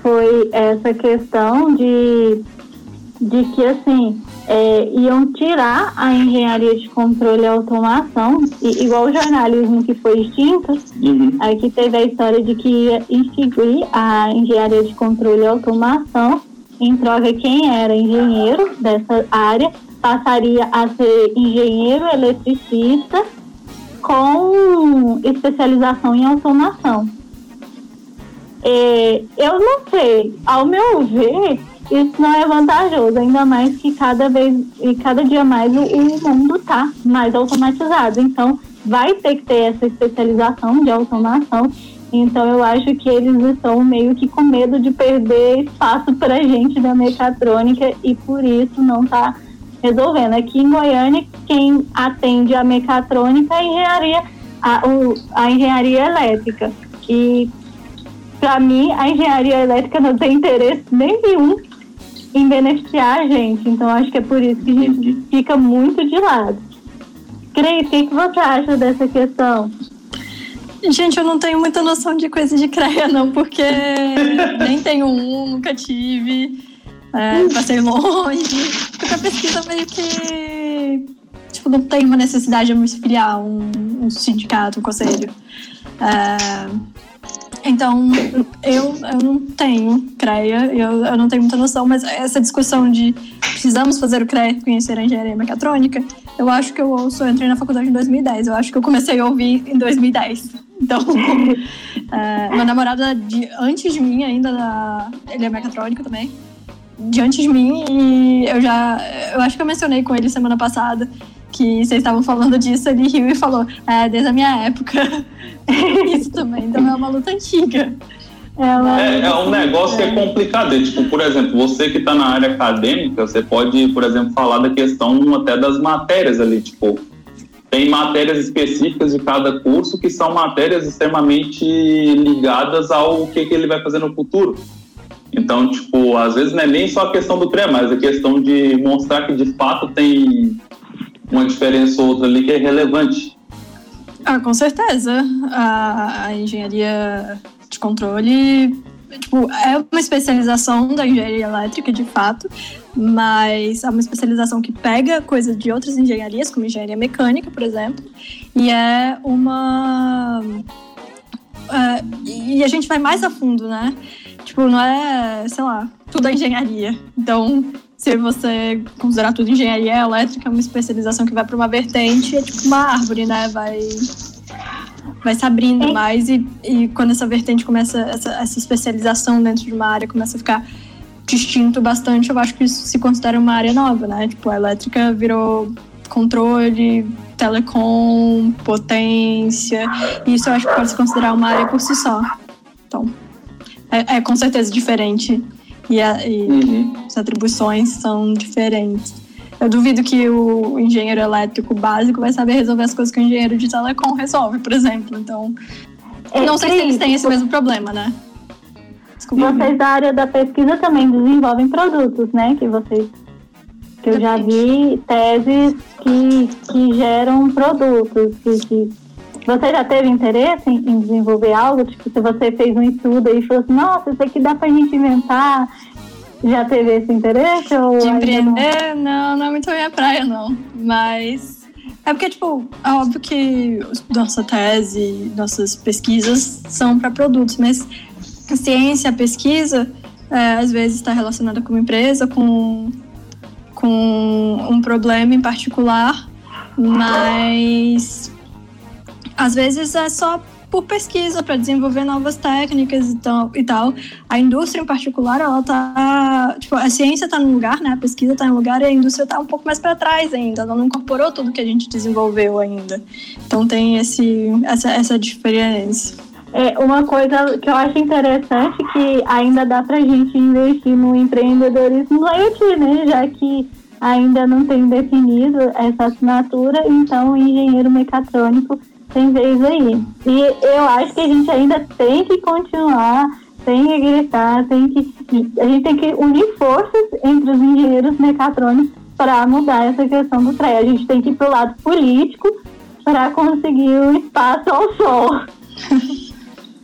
foi essa questão de, de que, assim, é, iam tirar a engenharia de controle e automação, e, igual o jornalismo que foi extinto, uhum. aqui teve a história de que ia instituir a engenharia de controle e automação, em troca quem era engenheiro dessa área passaria a ser engenheiro eletricista com especialização em automação. É, eu não sei, ao meu ver, isso não é vantajoso, ainda mais que cada vez e cada dia mais o, o mundo está mais automatizado. Então, vai ter que ter essa especialização de automação. Então, eu acho que eles estão meio que com medo de perder espaço para gente da mecatrônica e por isso não está resolvendo. Aqui em Goiânia, quem atende a mecatrônica é a engenharia, a, o, a engenharia elétrica. E para mim, a engenharia elétrica não tem interesse nenhum em beneficiar a gente. Então, acho que é por isso que a gente fica muito de lado. Cris, o que, que você acha dessa questão? Gente, eu não tenho muita noção de coisa de CREA, não, porque nem tenho um, nunca tive. É, passei longe. Porque a pesquisa meio que. Tipo, não tem uma necessidade de me filiar um, um sindicato, um conselho. É, então, eu, eu não tenho CREA, eu, eu não tenho muita noção, mas essa discussão de precisamos fazer o CREA conhecer a engenharia mecatrônica, eu acho que eu ouço, eu entrei na faculdade em 2010, eu acho que eu comecei a ouvir em 2010. Então, [LAUGHS] é, meu namorado de, antes de mim ainda, ele é mecatrônico também, de antes de mim, e eu já, eu acho que eu mencionei com ele semana passada, que vocês estavam falando disso, ele riu e falou, é, desde a minha época. [LAUGHS] Isso também, então é uma luta antiga. Ela É, é um negócio que é complicado. Tipo, por exemplo, você que está na área acadêmica, você pode, por exemplo, falar da questão até das matérias ali. Tipo, tem matérias específicas de cada curso que são matérias extremamente ligadas ao que, que ele vai fazer no futuro. Então, tipo, às vezes não é nem só a questão do pré, mas a questão de mostrar que de fato tem uma diferença ou outra ali que é relevante. Ah, com certeza. A, a engenharia de controle tipo, é uma especialização da engenharia elétrica, de fato, mas é uma especialização que pega coisas de outras engenharias, como engenharia mecânica, por exemplo, e é uma. é, e a gente vai mais a fundo, né? Tipo, não é, sei lá, tudo é engenharia. Então, se você considerar tudo engenharia elétrica, é uma especialização que vai para uma vertente, é tipo uma árvore, né? Vai vai se abrindo mais e, e quando essa vertente começa, essa, essa especialização dentro de uma área começa a ficar distinto bastante, eu acho que isso se considera uma área nova, né? Tipo, a elétrica virou controle, telecom, potência, e isso eu acho que pode se considerar uma área por si só. Então, é, é com certeza diferente e, a- e Uhum. as atribuições são diferentes. Eu duvido que o engenheiro elétrico básico vai saber resolver as coisas que o engenheiro de telecom resolve, por exemplo. Então, É, não sei se eles têm esse mesmo problema, né? Desculpa. Vocês da área da pesquisa também desenvolvem produtos, né? Que vocês. Que eu já vi teses que, que geram produtos. Que, que... Você já teve interesse em, em desenvolver algo? Tipo, se você fez um estudo e falou assim, nossa, isso aqui dá pra gente inventar. Já teve esse interesse? Ou De ainda não? empreender, não, não é muito a minha praia, não. Mas é porque, tipo, é óbvio que os- nossa tese, nossas pesquisas são para produtos, mas a ciência, a pesquisa, é, às vezes está relacionada com uma empresa, com, com um problema em particular, mas às vezes é só por pesquisa para desenvolver novas técnicas e tal, e tal. A indústria em particular, ela tá, tipo, a ciência está num lugar, né? A pesquisa está em lugar e a indústria está um pouco mais para trás ainda. Ela não incorporou tudo que a gente desenvolveu ainda. Então tem esse essa, essa diferença. É, uma coisa que eu acho interessante que ainda dá pra gente investir no empreendedorismo no IoT, né? Já que ainda não tem definido essa assinatura, então engenheiro mecatrônico tem vez aí. E eu acho que a gente ainda tem que continuar, tem que gritar, tem que. A gente tem que unir forças entre os engenheiros mecatrônicos para mudar essa questão do trem. A gente tem que ir pro lado político para conseguir o espaço ao sol.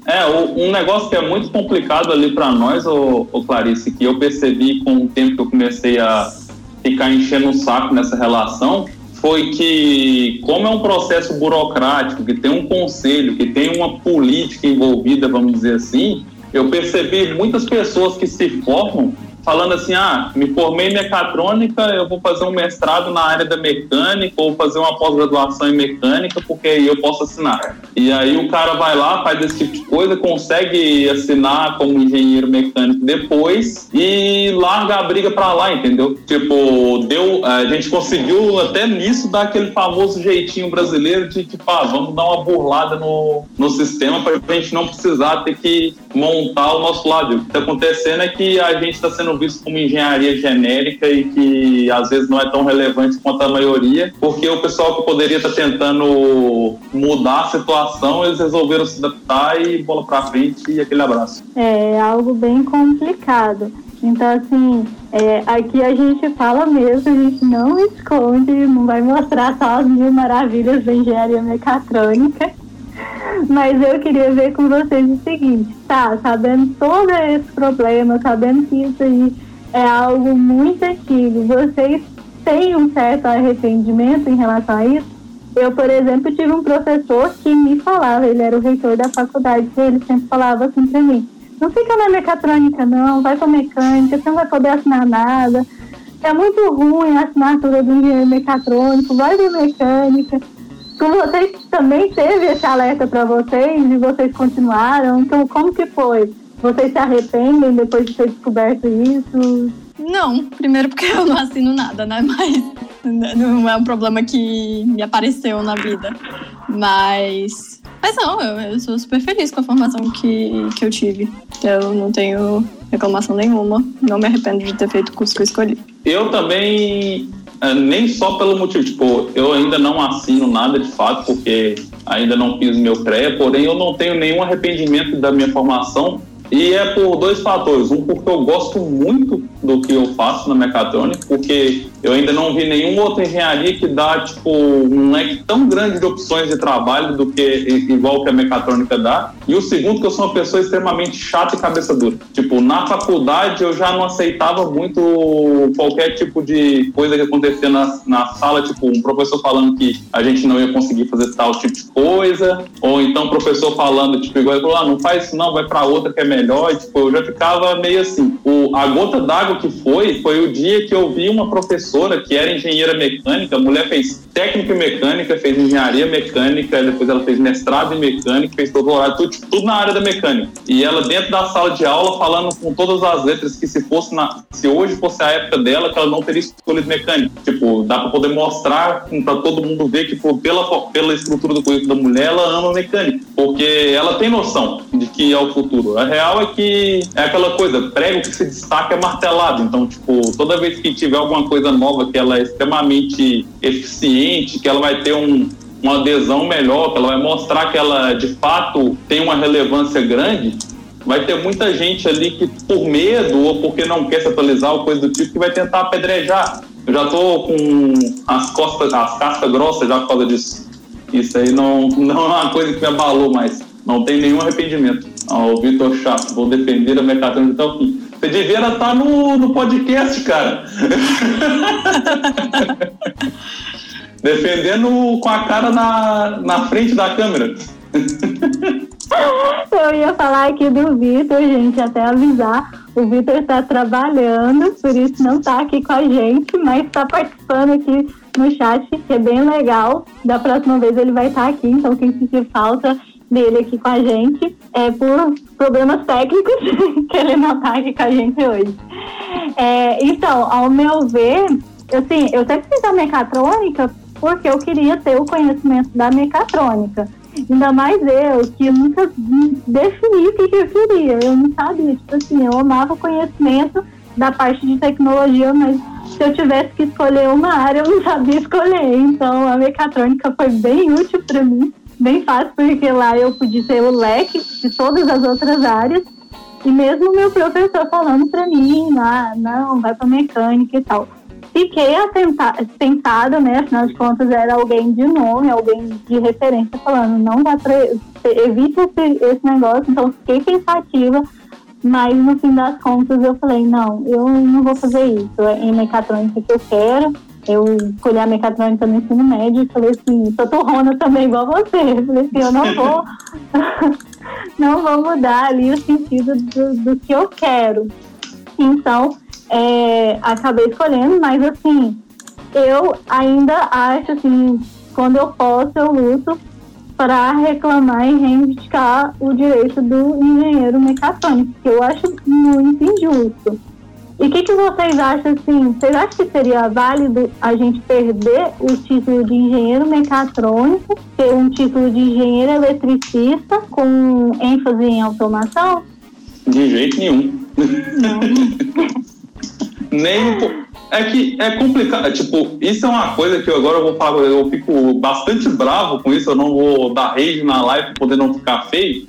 É, o- um negócio que é muito complicado ali para nós, ô, ô Clarice, que eu percebi com o tempo que eu comecei a ficar enchendo o saco nessa relação, foi que, como é um processo burocrático, que tem um conselho, que tem uma política envolvida, vamos dizer assim, eu percebi muitas pessoas que se formam falando assim, ah, me formei em mecatrônica, eu vou fazer um mestrado na área da mecânica ou fazer uma pós-graduação em mecânica, porque aí eu posso assinar. E aí o cara vai lá, faz esse tipo de coisa, consegue assinar como engenheiro mecânico depois e larga a briga pra lá, entendeu? Tipo, deu, a gente conseguiu até nisso dar aquele famoso jeitinho brasileiro de tipo, ah, vamos dar uma burlada no, no sistema pra gente não precisar ter que montar o nosso lado. O que está acontecendo é que a gente está sendo visto como engenharia genérica e que às vezes não é tão relevante quanto a maioria, porque o pessoal que poderia estar tentando mudar a situação, eles resolveram se adaptar e bola pra frente e aquele abraço. é algo bem complicado. Então, assim, é, aqui a gente fala mesmo, a gente não esconde, não vai mostrar só as mil maravilhas da engenharia mecatrônica. Mas eu queria ver com vocês o seguinte, tá, sabendo todo esse problema, sabendo que isso aí é algo muito antigo, vocês têm um certo arrependimento em relação a isso? Eu, por exemplo, tive um professor que me falava, ele era o reitor da faculdade, ele sempre falava assim pra mim, não fica na mecatrônica não, vai pra mecânica, você não vai poder assinar nada. É muito ruim a assinatura do engenheiro mecatrônico, vai pra mecânica. Com vocês também teve esse alerta para vocês e vocês continuaram? Então, como que foi? Vocês se arrependem depois de ter descoberto isso? Não, primeiro porque eu não assino nada, né? Mas não é um problema que me apareceu na vida. Mas Mas não, eu, eu sou super feliz com a formação que, que eu tive. Eu não tenho reclamação nenhuma. Não me arrependo de ter feito o curso que eu escolhi. Eu também, é, nem só pelo motivo, tipo, eu ainda não assino nada de fato, porque ainda não fiz meu pré, porém eu não tenho nenhum arrependimento da minha formação, e é por dois fatores. Um, porque eu gosto muito do que eu faço na mecatrônica, porque eu ainda não vi nenhuma outra engenharia que dá, tipo, um leque tão grande de opções de trabalho do que igual que a mecatrônica dá. E o segundo, que eu sou uma pessoa extremamente chata e cabeça dura. Tipo, na faculdade eu já não aceitava muito qualquer tipo de coisa que acontecia na, na sala, tipo, um professor falando que a gente não ia conseguir fazer tal tipo de coisa, ou então o professor falando, tipo, igual ele falou, ah, não faz isso não, vai para outra que é melhor melhor. E, tipo, eu já ficava meio assim. O, a gota d'água que foi, foi o dia que eu vi uma professora que era engenheira mecânica, a mulher fez técnica mecânica, fez engenharia mecânica, depois ela fez mestrado em mecânica, fez doutorado, tudo, tudo na área da mecânica. E ela dentro da sala de aula falando com todas as letras que se fosse na, se hoje fosse a época dela, que ela não teria escolhido mecânica. Tipo, dá para poder mostrar para todo mundo ver que por, pela, pela estrutura do currículo da mulher, ela ama mecânica, porque ela tem noção de que é o futuro. A real é que é aquela coisa, prego que se destaca é martelado. Então, tipo, toda vez que tiver alguma coisa nova que ela é extremamente eficiente que ela vai ter um, uma adesão melhor, que ela vai mostrar que ela de fato tem uma relevância grande, vai ter muita gente ali que por medo ou porque não quer se atualizar ou coisa do tipo que vai tentar apedrejar. Eu já tô com as costas, as cascas grossas já por causa disso. Isso aí não, não é uma coisa que me abalou mais. Não tem nenhum arrependimento. Ah, o Vitor Chato, vou defender a Mecatrônica até o fim. Você devia estar no, no podcast, cara. [LAUGHS] defendendo com a cara na, na frente da câmera. Eu ia falar aqui do Vitor, gente, até avisar. O Vitor está trabalhando, por isso não está aqui com a gente, mas está participando aqui no chat, que é bem legal. Da próxima vez ele vai estar aqui, então quem sentir falta dele aqui com a gente é por problemas técnicos [LAUGHS] que ele não está aqui com a gente hoje. É, então, ao meu ver, assim, eu sempre fiz a mecatrônica porque eu queria ter o conhecimento da mecatrônica. Ainda mais eu, que nunca defini o que eu queria. Eu não sabia, tipo assim, eu amava o conhecimento da parte de tecnologia, mas se eu tivesse que escolher uma área, eu não sabia escolher. Então a mecatrônica foi bem útil para mim, bem fácil, porque lá eu podia ter o leque de todas as outras áreas. E mesmo meu professor falando para mim, ah, não, vai para mecânica e tal fiquei tentada, né? Afinal de contas, era alguém de nome, alguém de referência, falando, não dá pra. Evite esse, esse negócio. Então, fiquei pensativa, mas no fim das contas, eu falei, não, eu não vou fazer isso. É em mecatrônica que eu quero. Eu escolhi a mecatrônica no ensino médio e falei assim, tô torrona também, igual você. Eu falei assim, eu não [LAUGHS] vou. [LAUGHS] não vou mudar ali o sentido do, do que eu quero. Então, é, acabei escolhendo, mas assim, eu ainda acho assim, quando eu posso, eu luto para reclamar e reivindicar o direito do engenheiro mecatrônico, que eu acho muito injusto. E o que, que vocês acham assim? Vocês acham que seria válido a gente perder o título de engenheiro mecatrônico, ter um título de engenheiro eletricista com ênfase em automação? De jeito nenhum. Não. [LAUGHS] Nem um pouco. É que é complicado. É, tipo, isso é uma coisa que eu agora eu vou falar, eu fico bastante bravo com isso, eu não vou dar rage na live para poder não ficar feio.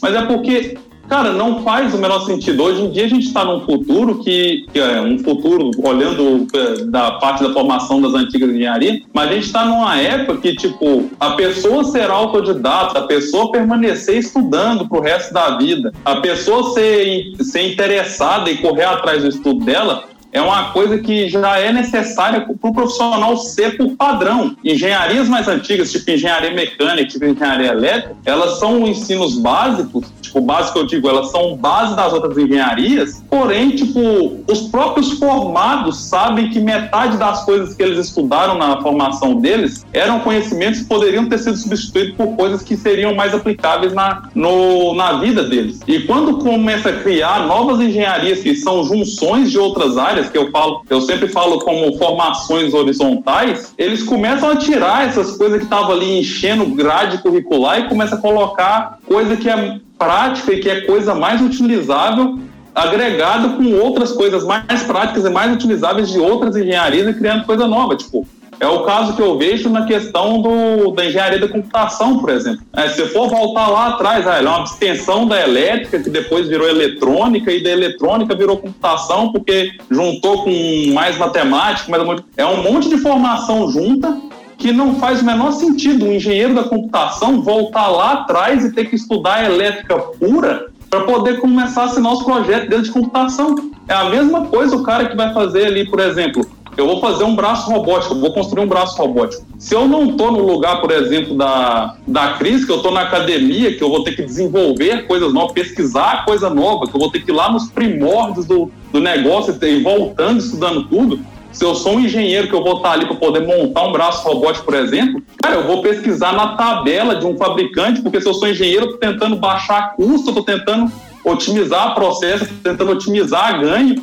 Mas é porque, cara, não faz o menor sentido. Hoje em dia a gente está num futuro que, que, é um futuro olhando é, da parte da formação das antigas engenharias, mas a gente está numa época que, tipo, a pessoa ser autodidata, a pessoa permanecer estudando pro resto da vida, a pessoa ser, ser interessada e correr atrás do estudo dela, é uma coisa que já é necessária para o profissional ser por padrão. Engenharias mais antigas, tipo engenharia mecânica, tipo engenharia elétrica, elas são ensinos básicos, tipo, básico eu digo, elas são base das outras engenharias, porém, tipo, os próprios formados sabem que metade das coisas que eles estudaram na formação deles eram conhecimentos que poderiam ter sido substituídos por coisas que seriam mais aplicáveis na, no, na vida deles. E quando começa a criar novas engenharias que são junções de outras áreas, que eu falo, eu sempre falo como formações horizontais, eles começam a tirar essas coisas que estavam ali enchendo grade curricular e começam a colocar coisa que é prática e que é coisa mais utilizável agregado com outras coisas mais práticas e mais utilizáveis de outras engenharias e criando coisa nova. Tipo, é o caso que eu vejo na questão do, da engenharia da computação, por exemplo. É, se for voltar lá atrás, ah, é uma extensão da elétrica, que depois virou eletrônica, e da eletrônica virou computação, porque juntou com mais matemática, mais é um monte de formação junta que não faz o menor sentido um engenheiro da computação voltar lá atrás e ter que estudar elétrica pura para poder começar a assinar os projetos dele de computação. É a mesma coisa o cara que vai fazer ali, por exemplo, eu vou fazer um braço robótico, vou construir um braço robótico. Se eu não estou no lugar, por exemplo, da, da Cris, que eu estou na academia, que eu vou ter que desenvolver coisas novas, pesquisar coisa nova, que eu vou ter que ir lá nos primórdios do, do negócio e voltando, estudando tudo, se eu sou um engenheiro que eu vou estar ali para poder montar um braço robótico, por exemplo, cara, eu vou pesquisar na tabela de um fabricante, porque se eu sou engenheiro, eu estou tentando baixar custo, eu estou tentando otimizar processo, tentando otimizar ganho.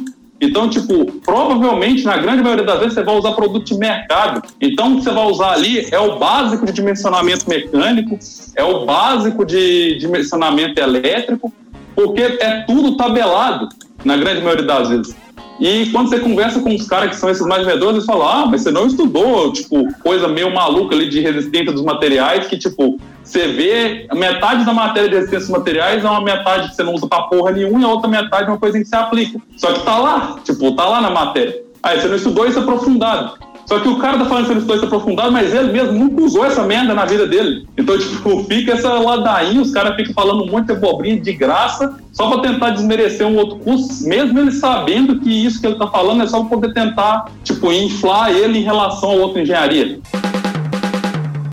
Então, tipo, provavelmente, na grande maioria das vezes, você vai usar produto de mercado. Então, o que você vai usar ali é o básico de dimensionamento mecânico, é o básico de dimensionamento elétrico, porque é tudo tabelado, na grande maioria das vezes. E quando você conversa com os caras que são esses mais medrosos, eles falam, ah, mas você não estudou, tipo, coisa meio maluca ali de resistência dos materiais, que, tipo, você vê metade da matéria de resistência dos materiais é uma metade que você não usa pra porra nenhuma e a outra metade é uma coisa que você aplica. Só que tá lá, tipo, tá lá na matéria. Aí você não estudou isso aprofundado. Só que o cara tá falando estudou isso aprofundado, mas ele mesmo nunca usou essa merda na vida dele. Então, [LAUGHS] tipo, fica essa ladainha, os caras ficam falando um monte de graça, só para tentar desmerecer um outro curso, mesmo ele sabendo que isso que ele tá falando é só pra poder tentar, tipo, inflar ele em relação a outra engenharia.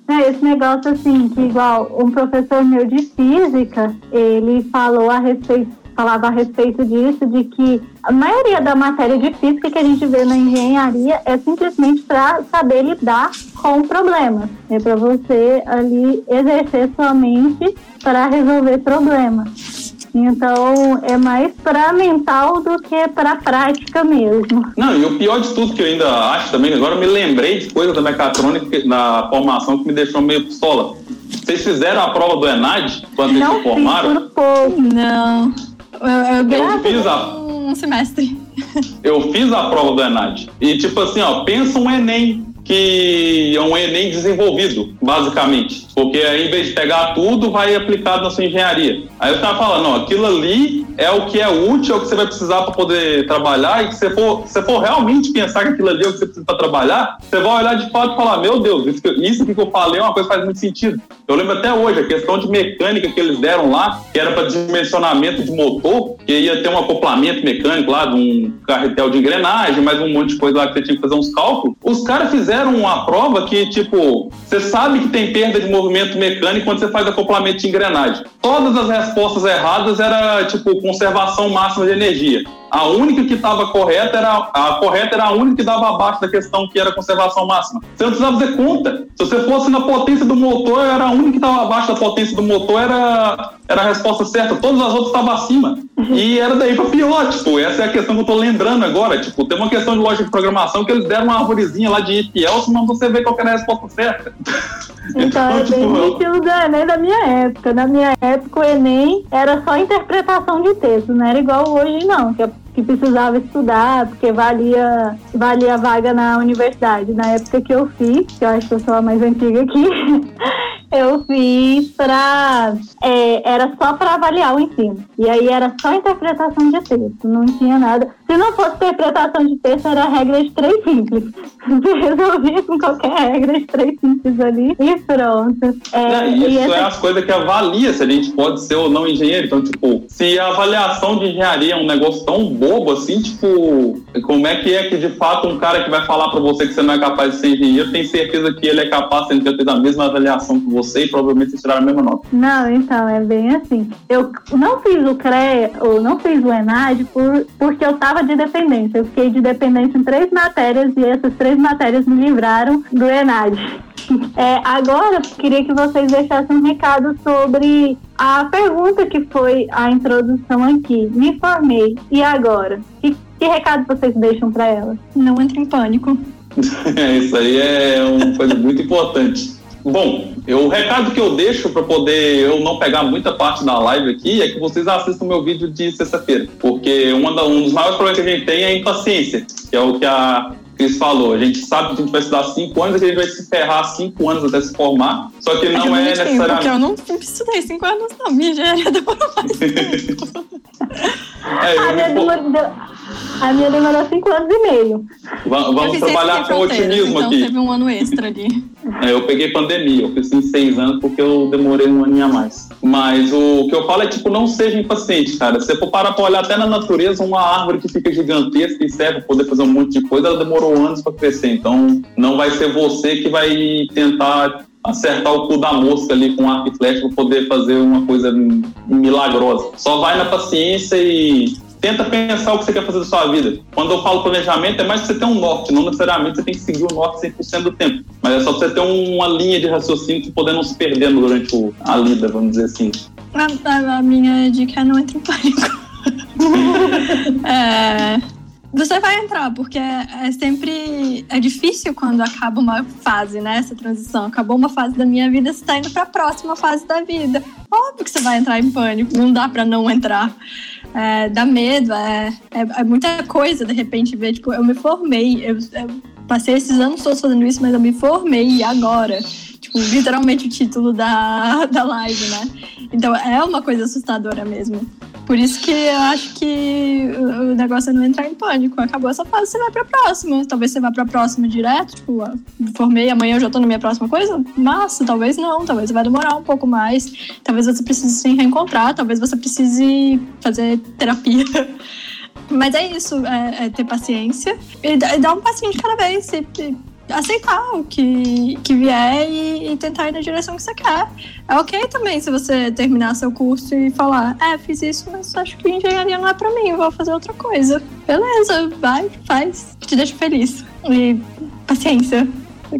É, esse negócio assim, que igual um professor meu de física, ele falou a respeito falava a respeito disso, de que a maioria da matéria de física que a gente vê na engenharia é simplesmente para saber lidar com problemas. É para você ali exercer sua mente para resolver problemas. Então é mais para mental do que para prática mesmo. Não, e o pior de tudo que eu ainda acho também, agora eu me lembrei de coisa da mecatrônica na formação que me deixou meio pistola. Vocês fizeram a prova do ENAD quando vocês se formaram? Por pouco. Não. Eu, fiz a... um semestre. Eu fiz a prova do ENAD. E tipo assim, ó, pensa um Enem que é um Enem desenvolvido, basicamente. Porque aí, em vez de pegar tudo, vai aplicado na sua engenharia. Aí eu estava falando, não, aquilo ali é o que é útil, é o que você vai precisar para poder trabalhar, e se for, se for realmente pensar que aquilo ali é o que você precisa para trabalhar, você vai olhar de fato e falar, meu Deus, isso que, isso que eu falei é uma coisa que faz muito sentido. Eu lembro até hoje, a questão de mecânica que eles deram lá, que era para dimensionamento de motor, que ia ter um acoplamento mecânico lá de um carretel de engrenagem, mais um monte de coisa lá que você tinha que fazer uns cálculos. Os caras fizeram uma prova que, tipo, você sabe que tem perda de movimento mecânico quando você faz acoplamento de engrenagem. Todas as respostas erradas era, tipo, conservação máxima de energia. A única que estava correta era a correta era a única que dava abaixo da questão que era conservação máxima. Você não precisava fazer conta. Se você fosse na potência do motor, era a única que estava abaixo da potência do motor, era, era a resposta certa. Todas as outras estavam acima. E era daí para pior, tipo, essa é a questão que eu tô lembrando agora. Tipo, tem uma questão de lógica de programação que eles deram uma arvorezinha lá de if else, mas você vê qual era a resposta certa. Então, então é tipo, bem estilo do Enem da minha época. Na minha época, o Enem era só interpretação de texto, não era igual hoje, não. Que, que precisava estudar, porque valia, valia vaga na universidade. Na época que eu fiz, que eu acho que eu sou a mais antiga aqui, [LAUGHS] eu fiz para é, era só para avaliar o ensino. E aí era só interpretação de texto, não tinha nada. Se não fosse interpretação de texto, era regra de três simples. [LAUGHS] Você resolvia com qualquer regra de três simples ali e pronto. É, isso essa... é as coisas que avalia se a gente pode ser ou não engenheiro. Então, tipo, se a avaliação de engenharia é um negócio tão bobo assim, tipo, como é que é que de fato um cara que vai falar para você que você não é capaz de ser engenheiro tem certeza que ele é capaz de ter a mesma avaliação que você e provavelmente vocês tiraram a mesma nota? Não, então, é bem assim. Eu não fiz o CRE, ou não fiz o ENAD por, porque eu tava de dependência. Eu fiquei de dependência em três matérias e essas três matérias me livraram do ENAD. [LAUGHS] É, agora, queria que vocês deixassem um recado sobre a pergunta que foi a introdução aqui. Me formei, e agora? Que, que recado vocês deixam para ela? Não entre em pânico. [LAUGHS] Isso aí é uma coisa muito importante. Bom, eu, o recado que eu deixo para poder eu não pegar muita parte da live aqui é que vocês assistam meu vídeo de sexta-feira, porque uma da, um dos maiores problemas que a gente tem é a impaciência, que é o que a Cris falou. A gente sabe que a gente vai estudar cinco anos e que a gente vai se ferrar cinco anos até se formar, só que não é, é necessariamente. Porque eu não estudei cinco anos, não, minha engenharia demorou mais tempo. é, eu me... A minha demorou cinco anos e meio. Vamos trabalhar com otimismo então aqui. Teve um ano extra ali. É, eu peguei pandemia, eu fiz em seis anos porque eu demorei um aninho a mais. Mas o que eu falo é, tipo, não seja impaciente, cara. Se você for parar pra olhar até na natureza, uma árvore que fica gigantesca e serve pra poder fazer um monte de coisa, ela demorou anos para crescer. Então, não vai ser você que vai tentar acertar o cu da mosca ali com arco e flecha para poder fazer uma coisa milagrosa. Só vai na paciência e tenta pensar o que você quer fazer da sua vida. Quando eu falo planejamento, é mais que você ter um norte, não necessariamente você tem que seguir o norte 100% do tempo, mas é só você ter uma linha de raciocínio que poder não se perdendo durante a lida, vamos dizer assim. A, a minha dica é não entre em pânico. [LAUGHS] é, você vai entrar, porque é sempre. É difícil quando acaba uma fase, né? Essa transição. Acabou uma fase da minha vida, você está indo para a próxima fase da vida. Óbvio que você vai entrar em pânico, não dá para não entrar. É, dá medo, é, é, é, muita coisa de repente ver. Tipo, eu me formei, eu, eu passei esses anos todos fazendo isso, mas eu me formei e agora? Tipo, literalmente o título da, [LAUGHS] da live, né? Então é uma coisa assustadora mesmo. Por isso que eu acho que o negócio é não entrar em pânico. Acabou essa fase, você vai pra próxima. Talvez você vá pra próxima direto, tipo, formei, amanhã eu já tô na minha próxima coisa. Massa, talvez não, talvez vai demorar um pouco mais. Talvez você precise se reencontrar, talvez você precise fazer terapia. [LAUGHS] Mas é isso, é, é ter paciência e dar um passinho de cada vez. E, aceitar o que, que vier e, e, tentar ir na direção que você quer. É ok também se você terminar seu curso e falar, é, fiz isso, mas acho que engenharia não é pra mim, vou fazer outra coisa. Beleza, vai, faz, te deixa feliz. E paciência,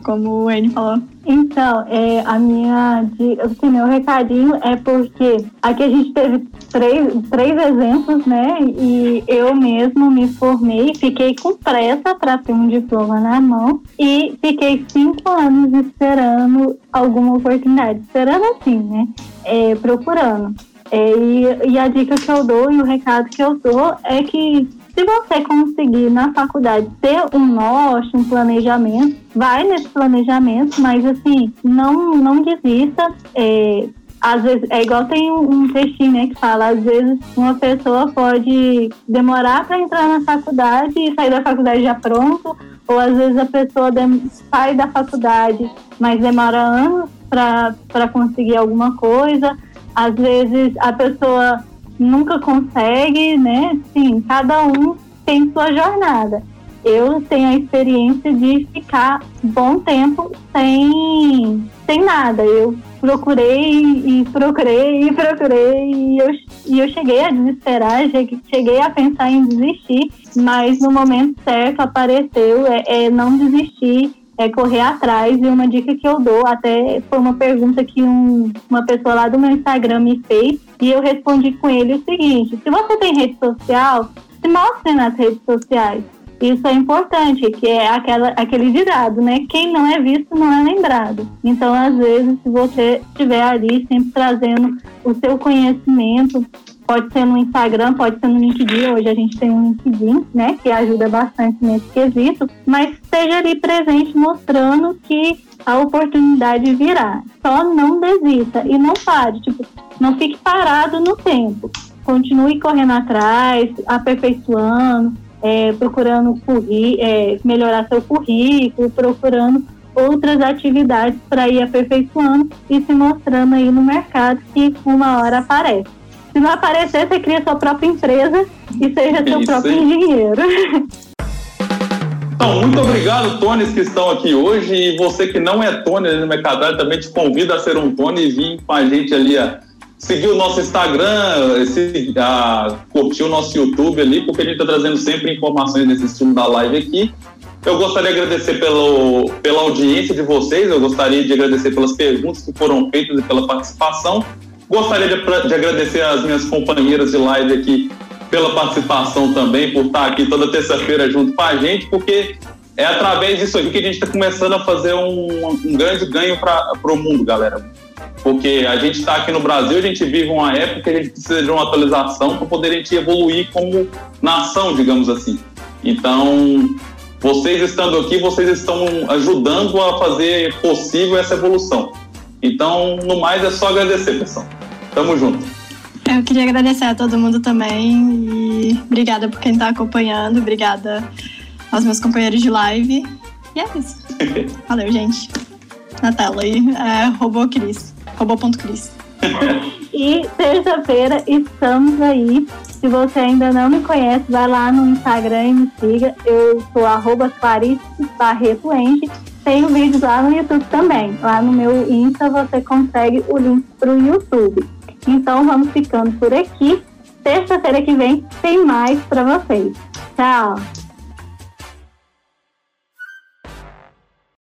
como o N falou. Então, é, a minha, assim, meu recadinho é porque aqui a gente teve três, três exemplos, né? E eu mesmo me formei, fiquei com pressa para ter um diploma na mão e fiquei cinco anos esperando alguma oportunidade. Esperando assim, né? É, procurando. É, e, e a dica que eu dou e o recado que eu dou é que se você conseguir na faculdade ter um norte, um planejamento, vai nesse planejamento, mas assim, não, não desista. É, às vezes, é igual tem um, textinho né, que fala, às vezes uma pessoa pode demorar para entrar na faculdade e sair da faculdade já pronto, ou às vezes a pessoa sai da faculdade, mas demora anos para conseguir alguma coisa. Às vezes a pessoa nunca consegue, né? Sim, cada um tem sua jornada. Eu tenho a experiência de ficar bom tempo sem, sem nada. Eu procurei e procurei e procurei e eu, e eu cheguei a desesperar, cheguei a pensar em desistir, mas no momento certo apareceu é, é não desistir é correr atrás. E uma dica que eu dou, até foi uma pergunta que um, uma pessoa lá do meu Instagram me fez, e eu respondi com ele o seguinte: se você tem rede social, se mostre nas redes sociais. Isso é importante, que é aquela, aquele ditado, né? Quem não é visto não é lembrado. Então, às vezes, se você estiver ali sempre trazendo o seu conhecimento, Pode ser no Instagram, pode ser no LinkedIn. Hoje a gente tem um LinkedIn, né, que ajuda bastante nesse quesito. Mas esteja ali presente mostrando que a oportunidade virá. Só não desista e não pare. Tipo, não fique parado no tempo. Continue correndo atrás, aperfeiçoando, é, procurando é, melhorar seu currículo, procurando outras atividades para ir aperfeiçoando e se mostrando aí no mercado que uma hora aparece. Se não aparecer, você cria sua própria empresa e seja seu Isso, próprio hein? engenheiro. Então, muito obrigado, Tônis, que estão aqui hoje. E você que não é Tony no Mercadal, também te convido a ser um Tony e vir com a gente ali a seguir o nosso Instagram, esse, a, curtir o nosso YouTube ali, porque a gente está trazendo sempre informações desse estilo da live aqui. Eu gostaria de agradecer pelo, pela audiência de vocês, eu gostaria de agradecer pelas perguntas que foram feitas e pela participação. Gostaria de, de agradecer às minhas companheiras de live aqui pela participação também, por estar aqui toda terça-feira junto com a gente, porque é através disso aqui que a gente está começando a fazer um, um grande ganho para o mundo, galera. Porque a gente está aqui no Brasil, a gente vive uma época que a gente precisa de uma atualização para poder a gente evoluir como nação, digamos assim. Então, vocês estando aqui, vocês estão ajudando a fazer possível essa evolução. Então, no mais, é só agradecer, pessoal. Tamo junto. Eu queria agradecer a todo mundo também e obrigada por quem está acompanhando, obrigada aos meus companheiros de live. E é isso. [LAUGHS] Valeu, gente. Na tela aí, é RoboCris, robô.cris. e terça-feira estamos aí. Se você ainda não me conhece, vai lá no Instagram e me siga. Eu sou arroba Clarice Barreto Ente. Tenho vídeos lá no YouTube também. Lá no meu Insta você consegue o link para o YouTube. Então vamos ficando por aqui. Terça-feira que vem tem mais para vocês. Tchau!